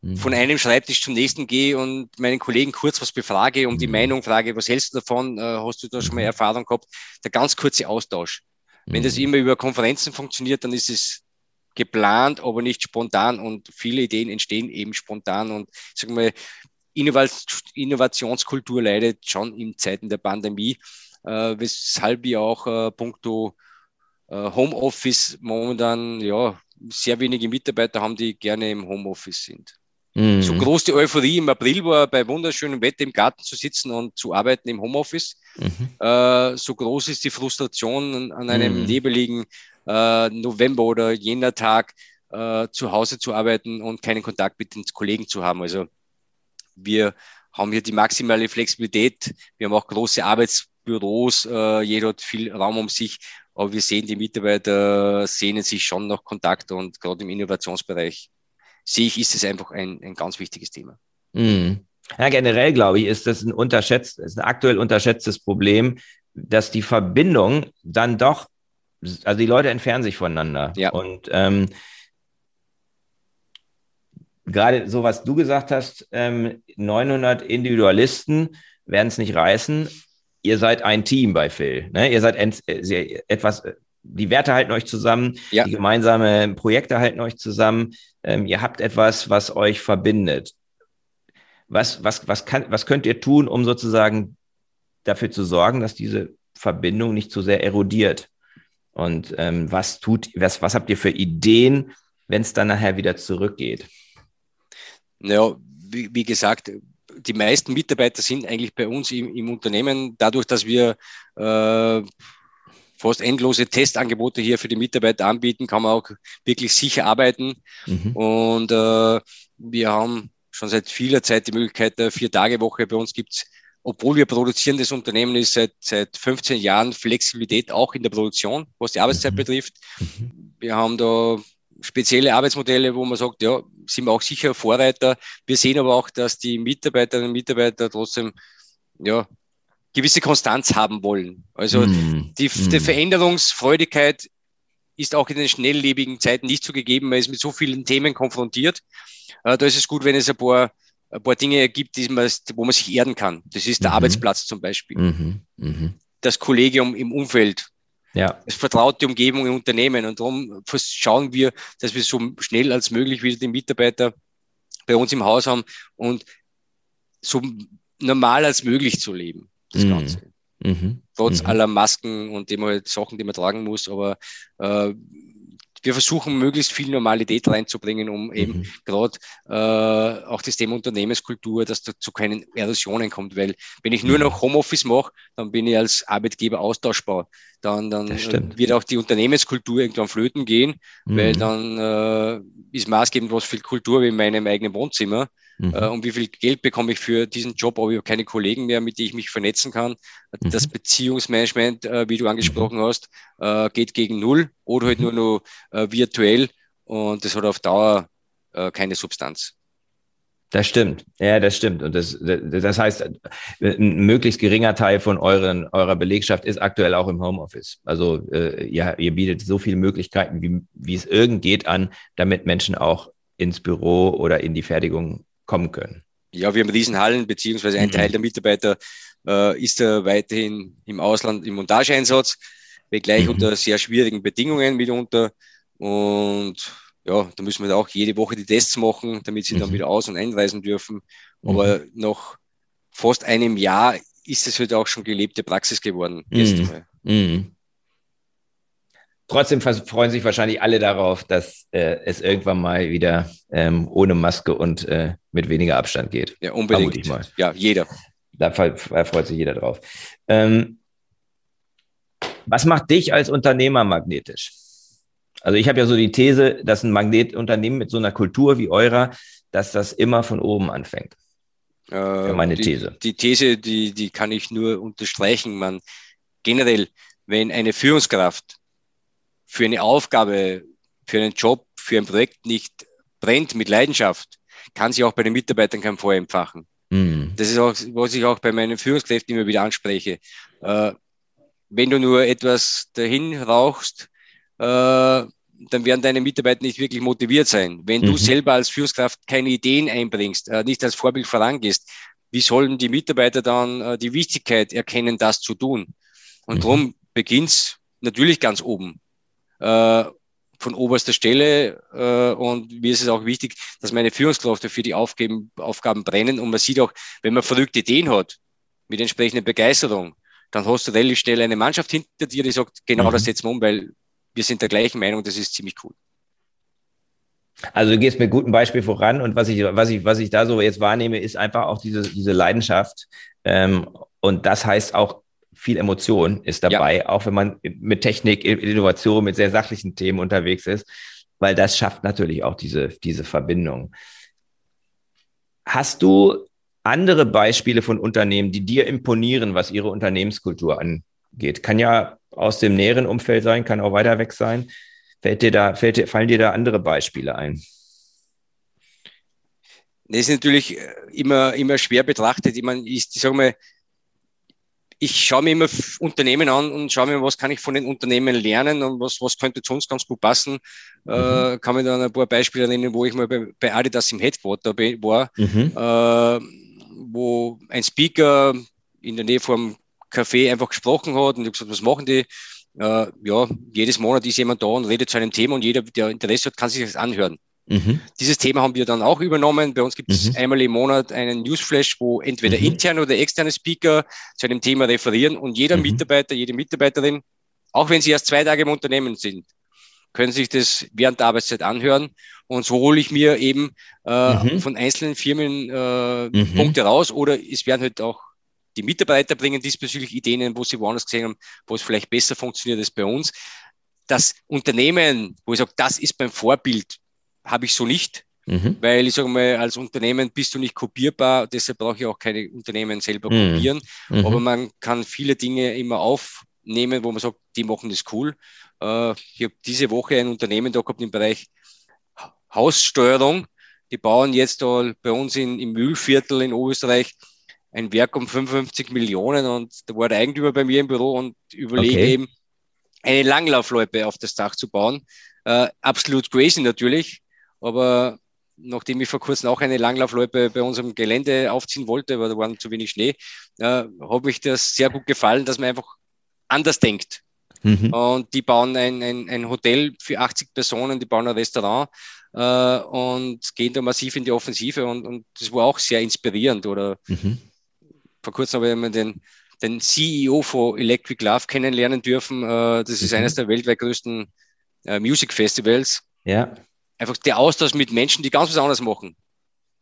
mhm. von einem Schreibtisch zum nächsten gehe und meinen Kollegen kurz was befrage, um die mhm. Meinung frage, was hältst du davon? Äh, hast du da schon mal mhm. Erfahrung gehabt? Der ganz kurze Austausch. Wenn das immer über Konferenzen funktioniert, dann ist es geplant, aber nicht spontan und viele Ideen entstehen eben spontan und sagen wir Innovationskultur leidet schon in Zeiten der Pandemie, äh, weshalb wir auch äh, puncto äh, Homeoffice momentan ja sehr wenige Mitarbeiter haben, die gerne im Homeoffice sind. Mhm. So groß die Euphorie im April war, bei wunderschönem Wetter im Garten zu sitzen und zu arbeiten im Homeoffice. Mhm. Äh, so groß ist die Frustration an einem mhm. nebeligen äh, November oder jener Tag äh, zu Hause zu arbeiten und keinen Kontakt mit den Kollegen zu haben. Also wir haben hier die maximale Flexibilität. Wir haben auch große Arbeitsbüros, äh, jeder hat viel Raum um sich, aber wir sehen, die Mitarbeiter sehnen sich schon nach Kontakt und gerade im Innovationsbereich sehe ich, ist es einfach ein, ein ganz wichtiges Thema. Mhm. Ja, generell glaube ich, ist das ein unterschätzt, ist ein aktuell unterschätztes Problem, dass die Verbindung dann doch, also die Leute entfernen sich voneinander. Ja. Und ähm, gerade so, was du gesagt hast, ähm, 900 Individualisten werden es nicht reißen. Ihr seid ein Team bei Phil. Ne? Ihr seid äh, etwas, die Werte halten euch zusammen, ja. die gemeinsamen Projekte halten euch zusammen. Ähm, ihr habt etwas, was euch verbindet. Was, was, was, kann, was könnt ihr tun, um sozusagen dafür zu sorgen, dass diese Verbindung nicht zu sehr erodiert? Und ähm, was tut, was, was habt ihr für Ideen, wenn es dann nachher wieder zurückgeht? Naja, wie, wie gesagt, die meisten Mitarbeiter sind eigentlich bei uns im, im Unternehmen, dadurch, dass wir äh, fast endlose Testangebote hier für die Mitarbeiter anbieten, kann man auch wirklich sicher arbeiten. Mhm. Und äh, wir haben schon seit vieler Zeit die Möglichkeit der Vier-Tage-Woche. Bei uns gibt's obwohl wir produzierendes Unternehmen ist, seit, seit 15 Jahren Flexibilität auch in der Produktion, was die Arbeitszeit mhm. betrifft. Mhm. Wir haben da spezielle Arbeitsmodelle, wo man sagt, ja, sind wir auch sicher Vorreiter. Wir sehen aber auch, dass die Mitarbeiterinnen und Mitarbeiter trotzdem, ja, gewisse Konstanz haben wollen. Also mm, die, mm. die Veränderungsfreudigkeit ist auch in den schnelllebigen Zeiten nicht so gegeben. Man ist mit so vielen Themen konfrontiert. Äh, da ist es gut, wenn es ein paar, ein paar Dinge gibt, die man, wo man sich erden kann. Das ist der mhm. Arbeitsplatz zum Beispiel. Mhm. Mhm. Das Kollegium im Umfeld. Ja. Das vertraute Umgebung im Unternehmen. Und darum schauen wir, dass wir so schnell als möglich wieder die Mitarbeiter bei uns im Haus haben und so normal als möglich zu leben das mhm. Ganze. Mhm. Trotz mhm. aller Masken und dem halt Sachen, die man tragen muss, aber äh, wir versuchen möglichst viel Normalität reinzubringen, um eben mhm. gerade äh, auch das Thema Unternehmenskultur, dass da zu keinen Erosionen kommt, weil wenn ich nur mhm. noch Homeoffice mache, dann bin ich als Arbeitgeber austauschbar. Dann, dann wird auch die Unternehmenskultur irgendwann flöten gehen, mhm. weil dann äh, ist maßgebend was viel Kultur wie in meinem eigenen Wohnzimmer. Mhm. Äh, und wie viel Geld bekomme ich für diesen Job? Aber ich habe keine Kollegen mehr, mit denen ich mich vernetzen kann. Mhm. Das Beziehungsmanagement, äh, wie du angesprochen mhm. hast, äh, geht gegen Null oder halt mhm. nur noch äh, virtuell. Und das hat auf Dauer keine Substanz. Das stimmt. Ja, das stimmt. Und das, das heißt, ein möglichst geringer Teil von euren, eurer Belegschaft ist aktuell auch im Homeoffice. Also äh, ihr, ihr bietet so viele Möglichkeiten, wie, wie es irgend geht an, damit Menschen auch ins Büro oder in die Fertigung kommen können. Ja, wir haben Riesenhallen, beziehungsweise ein mhm. Teil der Mitarbeiter äh, ist da weiterhin im Ausland im Montageeinsatz, wenngleich mhm. unter sehr schwierigen Bedingungen mitunter. Und ja, da müssen wir auch jede Woche die Tests machen, damit sie mhm. dann wieder aus- und einreisen dürfen. Aber mhm. nach fast einem Jahr ist es halt auch schon gelebte Praxis geworden. Mhm. Trotzdem freuen sich wahrscheinlich alle darauf, dass äh, es irgendwann mal wieder ähm, ohne Maske und äh, mit weniger Abstand geht. Ja, unbedingt. Ja, jeder. Da freut sich jeder drauf. Ähm, was macht dich als Unternehmer magnetisch? Also ich habe ja so die These, dass ein Magnetunternehmen mit so einer Kultur wie eurer, dass das immer von oben anfängt. Äh, meine die, These. Die These, die, die kann ich nur unterstreichen. Man generell, wenn eine Führungskraft für eine Aufgabe, für einen Job, für ein Projekt nicht brennt mit Leidenschaft, kann sie auch bei den Mitarbeitern kein Feuer empfachen. Mhm. Das ist auch, was ich auch bei meinen Führungskräften immer wieder anspreche. Äh, wenn du nur etwas dahin rauchst, äh, dann werden deine Mitarbeiter nicht wirklich motiviert sein. Wenn mhm. du selber als Führungskraft keine Ideen einbringst, äh, nicht als Vorbild vorangehst, wie sollen die Mitarbeiter dann äh, die Wichtigkeit erkennen, das zu tun? Und mhm. darum beginnt's natürlich ganz oben äh, von oberster Stelle. Äh, und mir ist es auch wichtig, dass meine Führungskräfte für die Aufgaben, Aufgaben brennen. Und man sieht auch, wenn man verrückte Ideen hat, mit entsprechender Begeisterung, dann hast du relativ schnell eine Mannschaft hinter dir, die sagt, genau mhm. das setzen wir um, weil wir sind der gleichen Meinung, das ist ziemlich cool. Also du gehst mit gutem Beispiel voran und was ich, was ich, was ich da so jetzt wahrnehme, ist einfach auch diese, diese Leidenschaft. Ähm, und das heißt auch viel Emotion ist dabei, ja. auch wenn man mit Technik, Innovation, mit sehr sachlichen Themen unterwegs ist, weil das schafft natürlich auch diese, diese Verbindung. Hast du andere Beispiele von Unternehmen, die dir imponieren, was ihre Unternehmenskultur angeht? Kann ja aus dem näheren Umfeld sein, kann auch weiter weg sein. Fällt dir da, fällt dir, fallen dir da andere Beispiele ein? Das ist natürlich immer, immer schwer betrachtet. Ich meine, ich, ich sage mal, ich schaue mir immer Unternehmen an und schaue mir, was kann ich von den Unternehmen lernen und was, was könnte zu uns ganz gut passen. Mhm. Äh, kann mir dann ein paar Beispiele nennen, wo ich mal bei, bei Adidas im Headquarter war, mhm. äh, wo ein Speaker in der Nähe vom Café einfach gesprochen hat und ich gesagt, was machen die? Äh, ja, jedes Monat ist jemand da und redet zu einem Thema und jeder, der Interesse hat, kann sich das anhören. Mhm. Dieses Thema haben wir dann auch übernommen. Bei uns gibt es mhm. einmal im Monat einen Newsflash, wo entweder mhm. interne oder externe Speaker zu einem Thema referieren und jeder mhm. Mitarbeiter, jede Mitarbeiterin, auch wenn sie erst zwei Tage im Unternehmen sind, können sich das während der Arbeitszeit anhören. Und so hole ich mir eben äh, mhm. von einzelnen Firmen äh, mhm. Punkte raus oder es werden halt auch die Mitarbeiter bringen diesbezüglich Ideen, wo sie woanders gesehen haben, wo es vielleicht besser funktioniert als bei uns. Das Unternehmen, wo ich sage, das ist beim Vorbild habe ich so nicht. Mhm. Weil ich sage mal, als Unternehmen bist du nicht kopierbar, deshalb brauche ich auch keine Unternehmen selber mhm. kopieren. Mhm. Aber man kann viele Dinge immer aufnehmen, wo man sagt, die machen das cool. Äh, ich habe diese Woche ein Unternehmen da gehabt im Bereich Haussteuerung. Die bauen jetzt da bei uns in, im Mühlviertel in Oberösterreich ein Werk um 55 Millionen und da war der Eigentümer bei mir im Büro und überlege okay. eben, eine Langlaufloipe auf das Dach zu bauen. Äh, absolut crazy natürlich. Aber nachdem ich vor kurzem auch eine Langlaufloipe bei unserem Gelände aufziehen wollte, weil da waren zu wenig Schnee, äh, hat mich das sehr gut gefallen, dass man einfach anders denkt. Mhm. Und die bauen ein, ein, ein Hotel für 80 Personen, die bauen ein Restaurant äh, und gehen da massiv in die Offensive und, und das war auch sehr inspirierend. Oder mhm. vor kurzem habe ich den, den CEO von Electric Love kennenlernen dürfen. Äh, das ist mhm. eines der weltweit größten äh, Music Festivals. Ja einfach der Austausch mit Menschen, die ganz was anderes machen,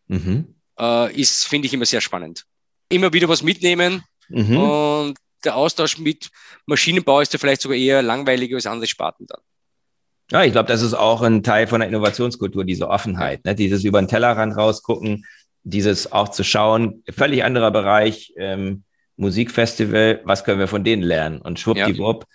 mhm. äh, ist, finde ich, immer sehr spannend. Immer wieder was mitnehmen mhm. und der Austausch mit Maschinenbau ist ja vielleicht sogar eher langweiliger als andere Sparten dann. Ja, ich glaube, das ist auch ein Teil von der Innovationskultur, diese Offenheit, ne? dieses über den Tellerrand rausgucken, dieses auch zu schauen, völlig anderer Bereich, ähm, Musikfestival, was können wir von denen lernen? Und schwuppdiwupp, ja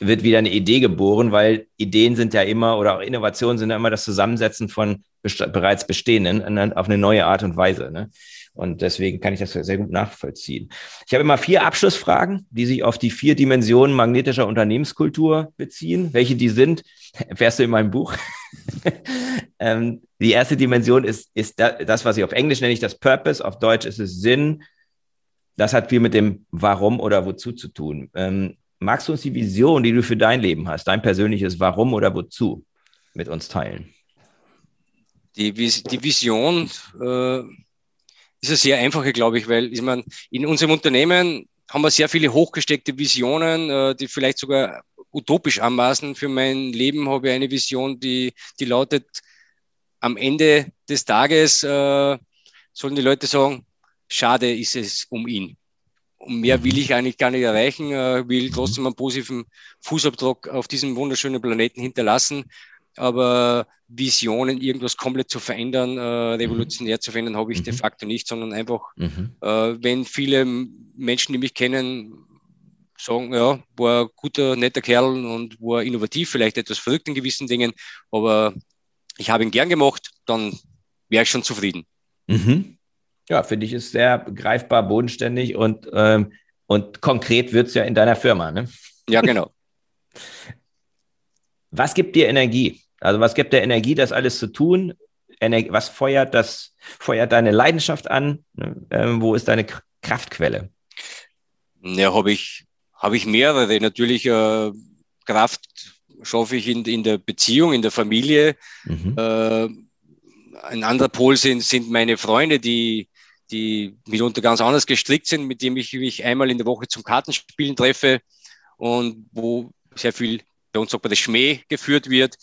wird wieder eine Idee geboren, weil Ideen sind ja immer oder auch Innovationen sind ja immer das Zusammensetzen von best bereits bestehenden auf eine neue Art und Weise. Ne? Und deswegen kann ich das sehr gut nachvollziehen. Ich habe immer vier Abschlussfragen, die sich auf die vier Dimensionen magnetischer Unternehmenskultur beziehen. Welche die sind, erfährst du in meinem Buch. ähm, die erste Dimension ist, ist das, was ich auf Englisch nenne ich das Purpose, auf Deutsch ist es Sinn. Das hat viel mit dem Warum oder Wozu zu tun. Ähm, magst du uns die Vision, die du für dein Leben hast, dein persönliches Warum oder Wozu mit uns teilen? Die, die Vision äh, ist eine sehr einfache, glaube ich, weil ich meine, in unserem Unternehmen haben wir sehr viele hochgesteckte Visionen, äh, die vielleicht sogar utopisch anmaßen. Für mein Leben habe ich eine Vision, die, die lautet, am Ende des Tages äh, sollen die Leute sagen, schade ist es um ihn. Und mehr will mhm. ich eigentlich gar nicht erreichen, äh, will mhm. trotzdem einen positiven Fußabdruck auf diesem wunderschönen Planeten hinterlassen. Aber Visionen, irgendwas komplett zu verändern, äh, mhm. revolutionär zu verändern, habe ich de facto nicht, sondern einfach, mhm. äh, wenn viele Menschen, die mich kennen, sagen, ja, war ein guter, netter Kerl und war innovativ, vielleicht etwas verrückt in gewissen Dingen, aber ich habe ihn gern gemacht, dann wäre ich schon zufrieden. Mhm. Ja, finde ich, ist sehr greifbar, bodenständig und, ähm, und konkret wird es ja in deiner Firma. Ne? Ja, genau. Was gibt dir Energie? Also was gibt dir Energie, das alles zu tun? Ener was feuert das, feuert deine Leidenschaft an? Ähm, wo ist deine Kraftquelle? Ja, habe ich, habe ich mehrere. Natürlich äh, Kraft schaffe ich in, in der Beziehung, in der Familie. Mhm. Äh, ein anderer Pol sind, sind meine Freunde, die, die mitunter ganz anders gestrickt sind, mit dem ich mich einmal in der Woche zum Kartenspielen treffe und wo sehr viel bei uns auch bei der Schmäh geführt wird.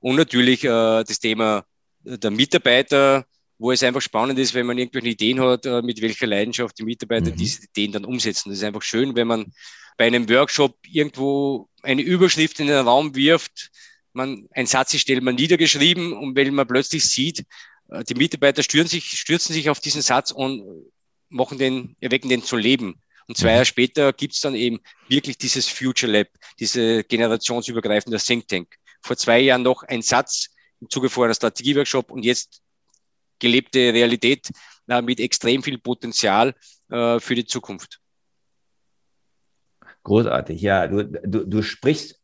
Und natürlich äh, das Thema der Mitarbeiter, wo es einfach spannend ist, wenn man irgendwelche Ideen hat, äh, mit welcher Leidenschaft die Mitarbeiter mhm. diese Ideen dann umsetzen. Das ist einfach schön, wenn man bei einem Workshop irgendwo eine Überschrift in den Raum wirft, man, ein Satz ist stellt man niedergeschrieben und wenn man plötzlich sieht, die Mitarbeiter stürzen sich, stürzen sich auf diesen Satz und machen den, erwecken den zu leben. Und zwei Jahre später gibt's dann eben wirklich dieses Future Lab, diese generationsübergreifende Think Tank. Vor zwei Jahren noch ein Satz im Zuge vor einer Strategieworkshop und jetzt gelebte Realität äh, mit extrem viel Potenzial äh, für die Zukunft. Großartig, ja. Du, du, du sprichst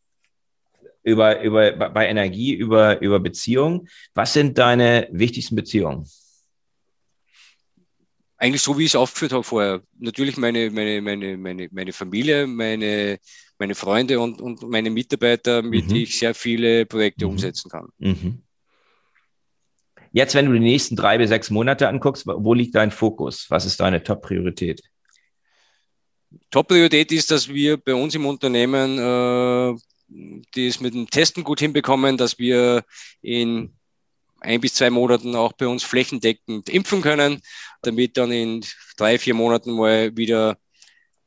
über, über, bei Energie über, über Beziehungen. Was sind deine wichtigsten Beziehungen? eigentlich so, wie ich es aufgeführt habe vorher. Natürlich meine, meine, meine, meine, meine Familie, meine, meine Freunde und, und meine Mitarbeiter, mit mhm. denen ich sehr viele Projekte mhm. umsetzen kann. Mhm. Jetzt, wenn du die nächsten drei bis sechs Monate anguckst, wo liegt dein Fokus? Was ist deine Top-Priorität? Top-Priorität ist, dass wir bei uns im Unternehmen äh, die es mit dem Testen gut hinbekommen, dass wir in ein bis zwei Monaten auch bei uns flächendeckend impfen können, damit dann in drei, vier Monaten mal wieder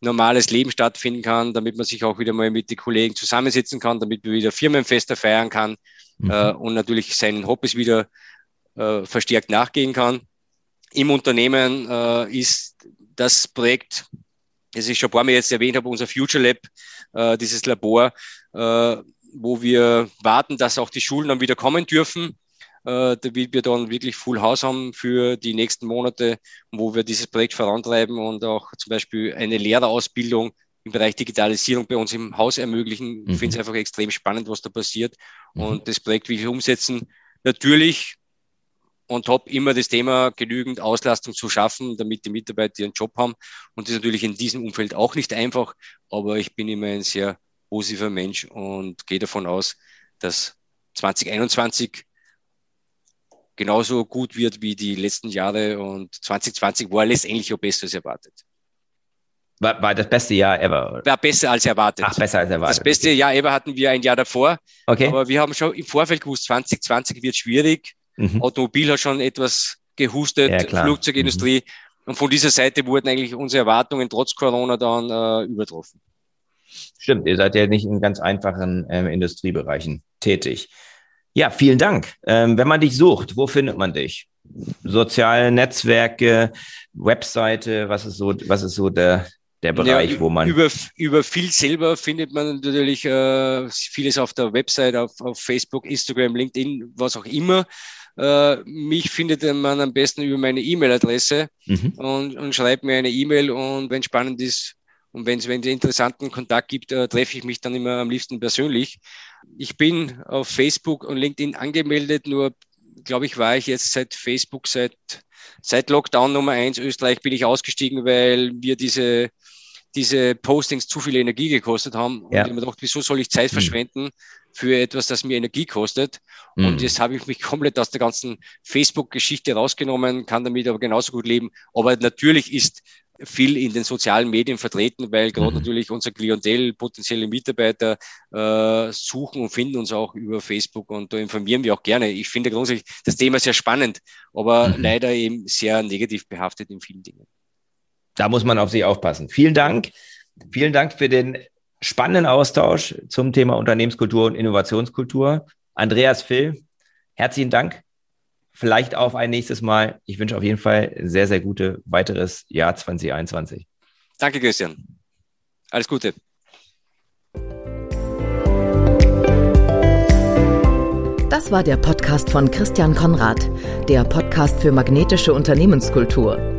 normales Leben stattfinden kann, damit man sich auch wieder mal mit den Kollegen zusammensitzen kann, damit man wieder Firmenfeste feiern kann mhm. äh, und natürlich seinen Hobbys wieder äh, verstärkt nachgehen kann. Im Unternehmen äh, ist das Projekt, das ich schon ein paar Mal jetzt erwähnt habe, unser Future Lab, äh, dieses Labor, äh, wo wir warten, dass auch die Schulen dann wieder kommen dürfen äh, damit wir dann wirklich Full House haben für die nächsten Monate, wo wir dieses Projekt vorantreiben und auch zum Beispiel eine Lehrerausbildung im Bereich Digitalisierung bei uns im Haus ermöglichen. Ich finde es mhm. einfach extrem spannend, was da passiert. Mhm. Und das Projekt will ich umsetzen. Natürlich on top immer das Thema genügend Auslastung zu schaffen, damit die Mitarbeiter ihren Job haben. Und das ist natürlich in diesem Umfeld auch nicht einfach, aber ich bin immer ein sehr positiver Mensch und gehe davon aus, dass 2021 genauso gut wird wie die letzten Jahre und 2020 war letztendlich auch besser als erwartet. War, war das beste Jahr ever? War besser als erwartet. Ach, besser als erwartet. Das beste. Jahr ever hatten wir ein Jahr davor. Okay. Aber wir haben schon im Vorfeld gewusst, 2020 wird schwierig. Mhm. Automobil hat schon etwas gehustet, ja, Flugzeugindustrie. Mhm. Und von dieser Seite wurden eigentlich unsere Erwartungen trotz Corona dann äh, übertroffen. Stimmt, ihr seid ja nicht in ganz einfachen ähm, Industriebereichen tätig. Ja, vielen Dank. Ähm, wenn man dich sucht, wo findet man dich? Soziale Netzwerke, Webseite, was ist so, was ist so der, der Bereich, ja, wo man. Über, über viel selber findet man natürlich äh, vieles auf der Website, auf, auf Facebook, Instagram, LinkedIn, was auch immer. Äh, mich findet man am besten über meine E-Mail-Adresse mhm. und, und schreibt mir eine E-Mail und wenn spannend ist, und wenn es einen interessanten Kontakt gibt, äh, treffe ich mich dann immer am liebsten persönlich. Ich bin auf Facebook und LinkedIn angemeldet, nur glaube ich, war ich jetzt seit Facebook, seit, seit Lockdown Nummer eins Österreich bin ich ausgestiegen, weil wir diese, diese Postings zu viel Energie gekostet haben. Und ja. ich mir gedacht, wieso soll ich Zeit hm. verschwenden für etwas, das mir Energie kostet? Mhm. Und jetzt habe ich mich komplett aus der ganzen Facebook-Geschichte rausgenommen, kann damit aber genauso gut leben. Aber natürlich ist viel in den sozialen Medien vertreten, weil gerade mhm. natürlich unser Klientel, potenzielle Mitarbeiter äh, suchen und finden uns auch über Facebook und da informieren wir auch gerne. Ich finde grundsätzlich das Thema sehr spannend, aber mhm. leider eben sehr negativ behaftet in vielen Dingen. Da muss man auf sich aufpassen. Vielen Dank. Vielen Dank für den spannenden Austausch zum Thema Unternehmenskultur und Innovationskultur. Andreas Phil, herzlichen Dank vielleicht auf ein nächstes Mal. Ich wünsche auf jeden Fall sehr, sehr gute weiteres Jahr 2021. Danke, Christian. Alles Gute. Das war der Podcast von Christian Konrad, der Podcast für magnetische Unternehmenskultur.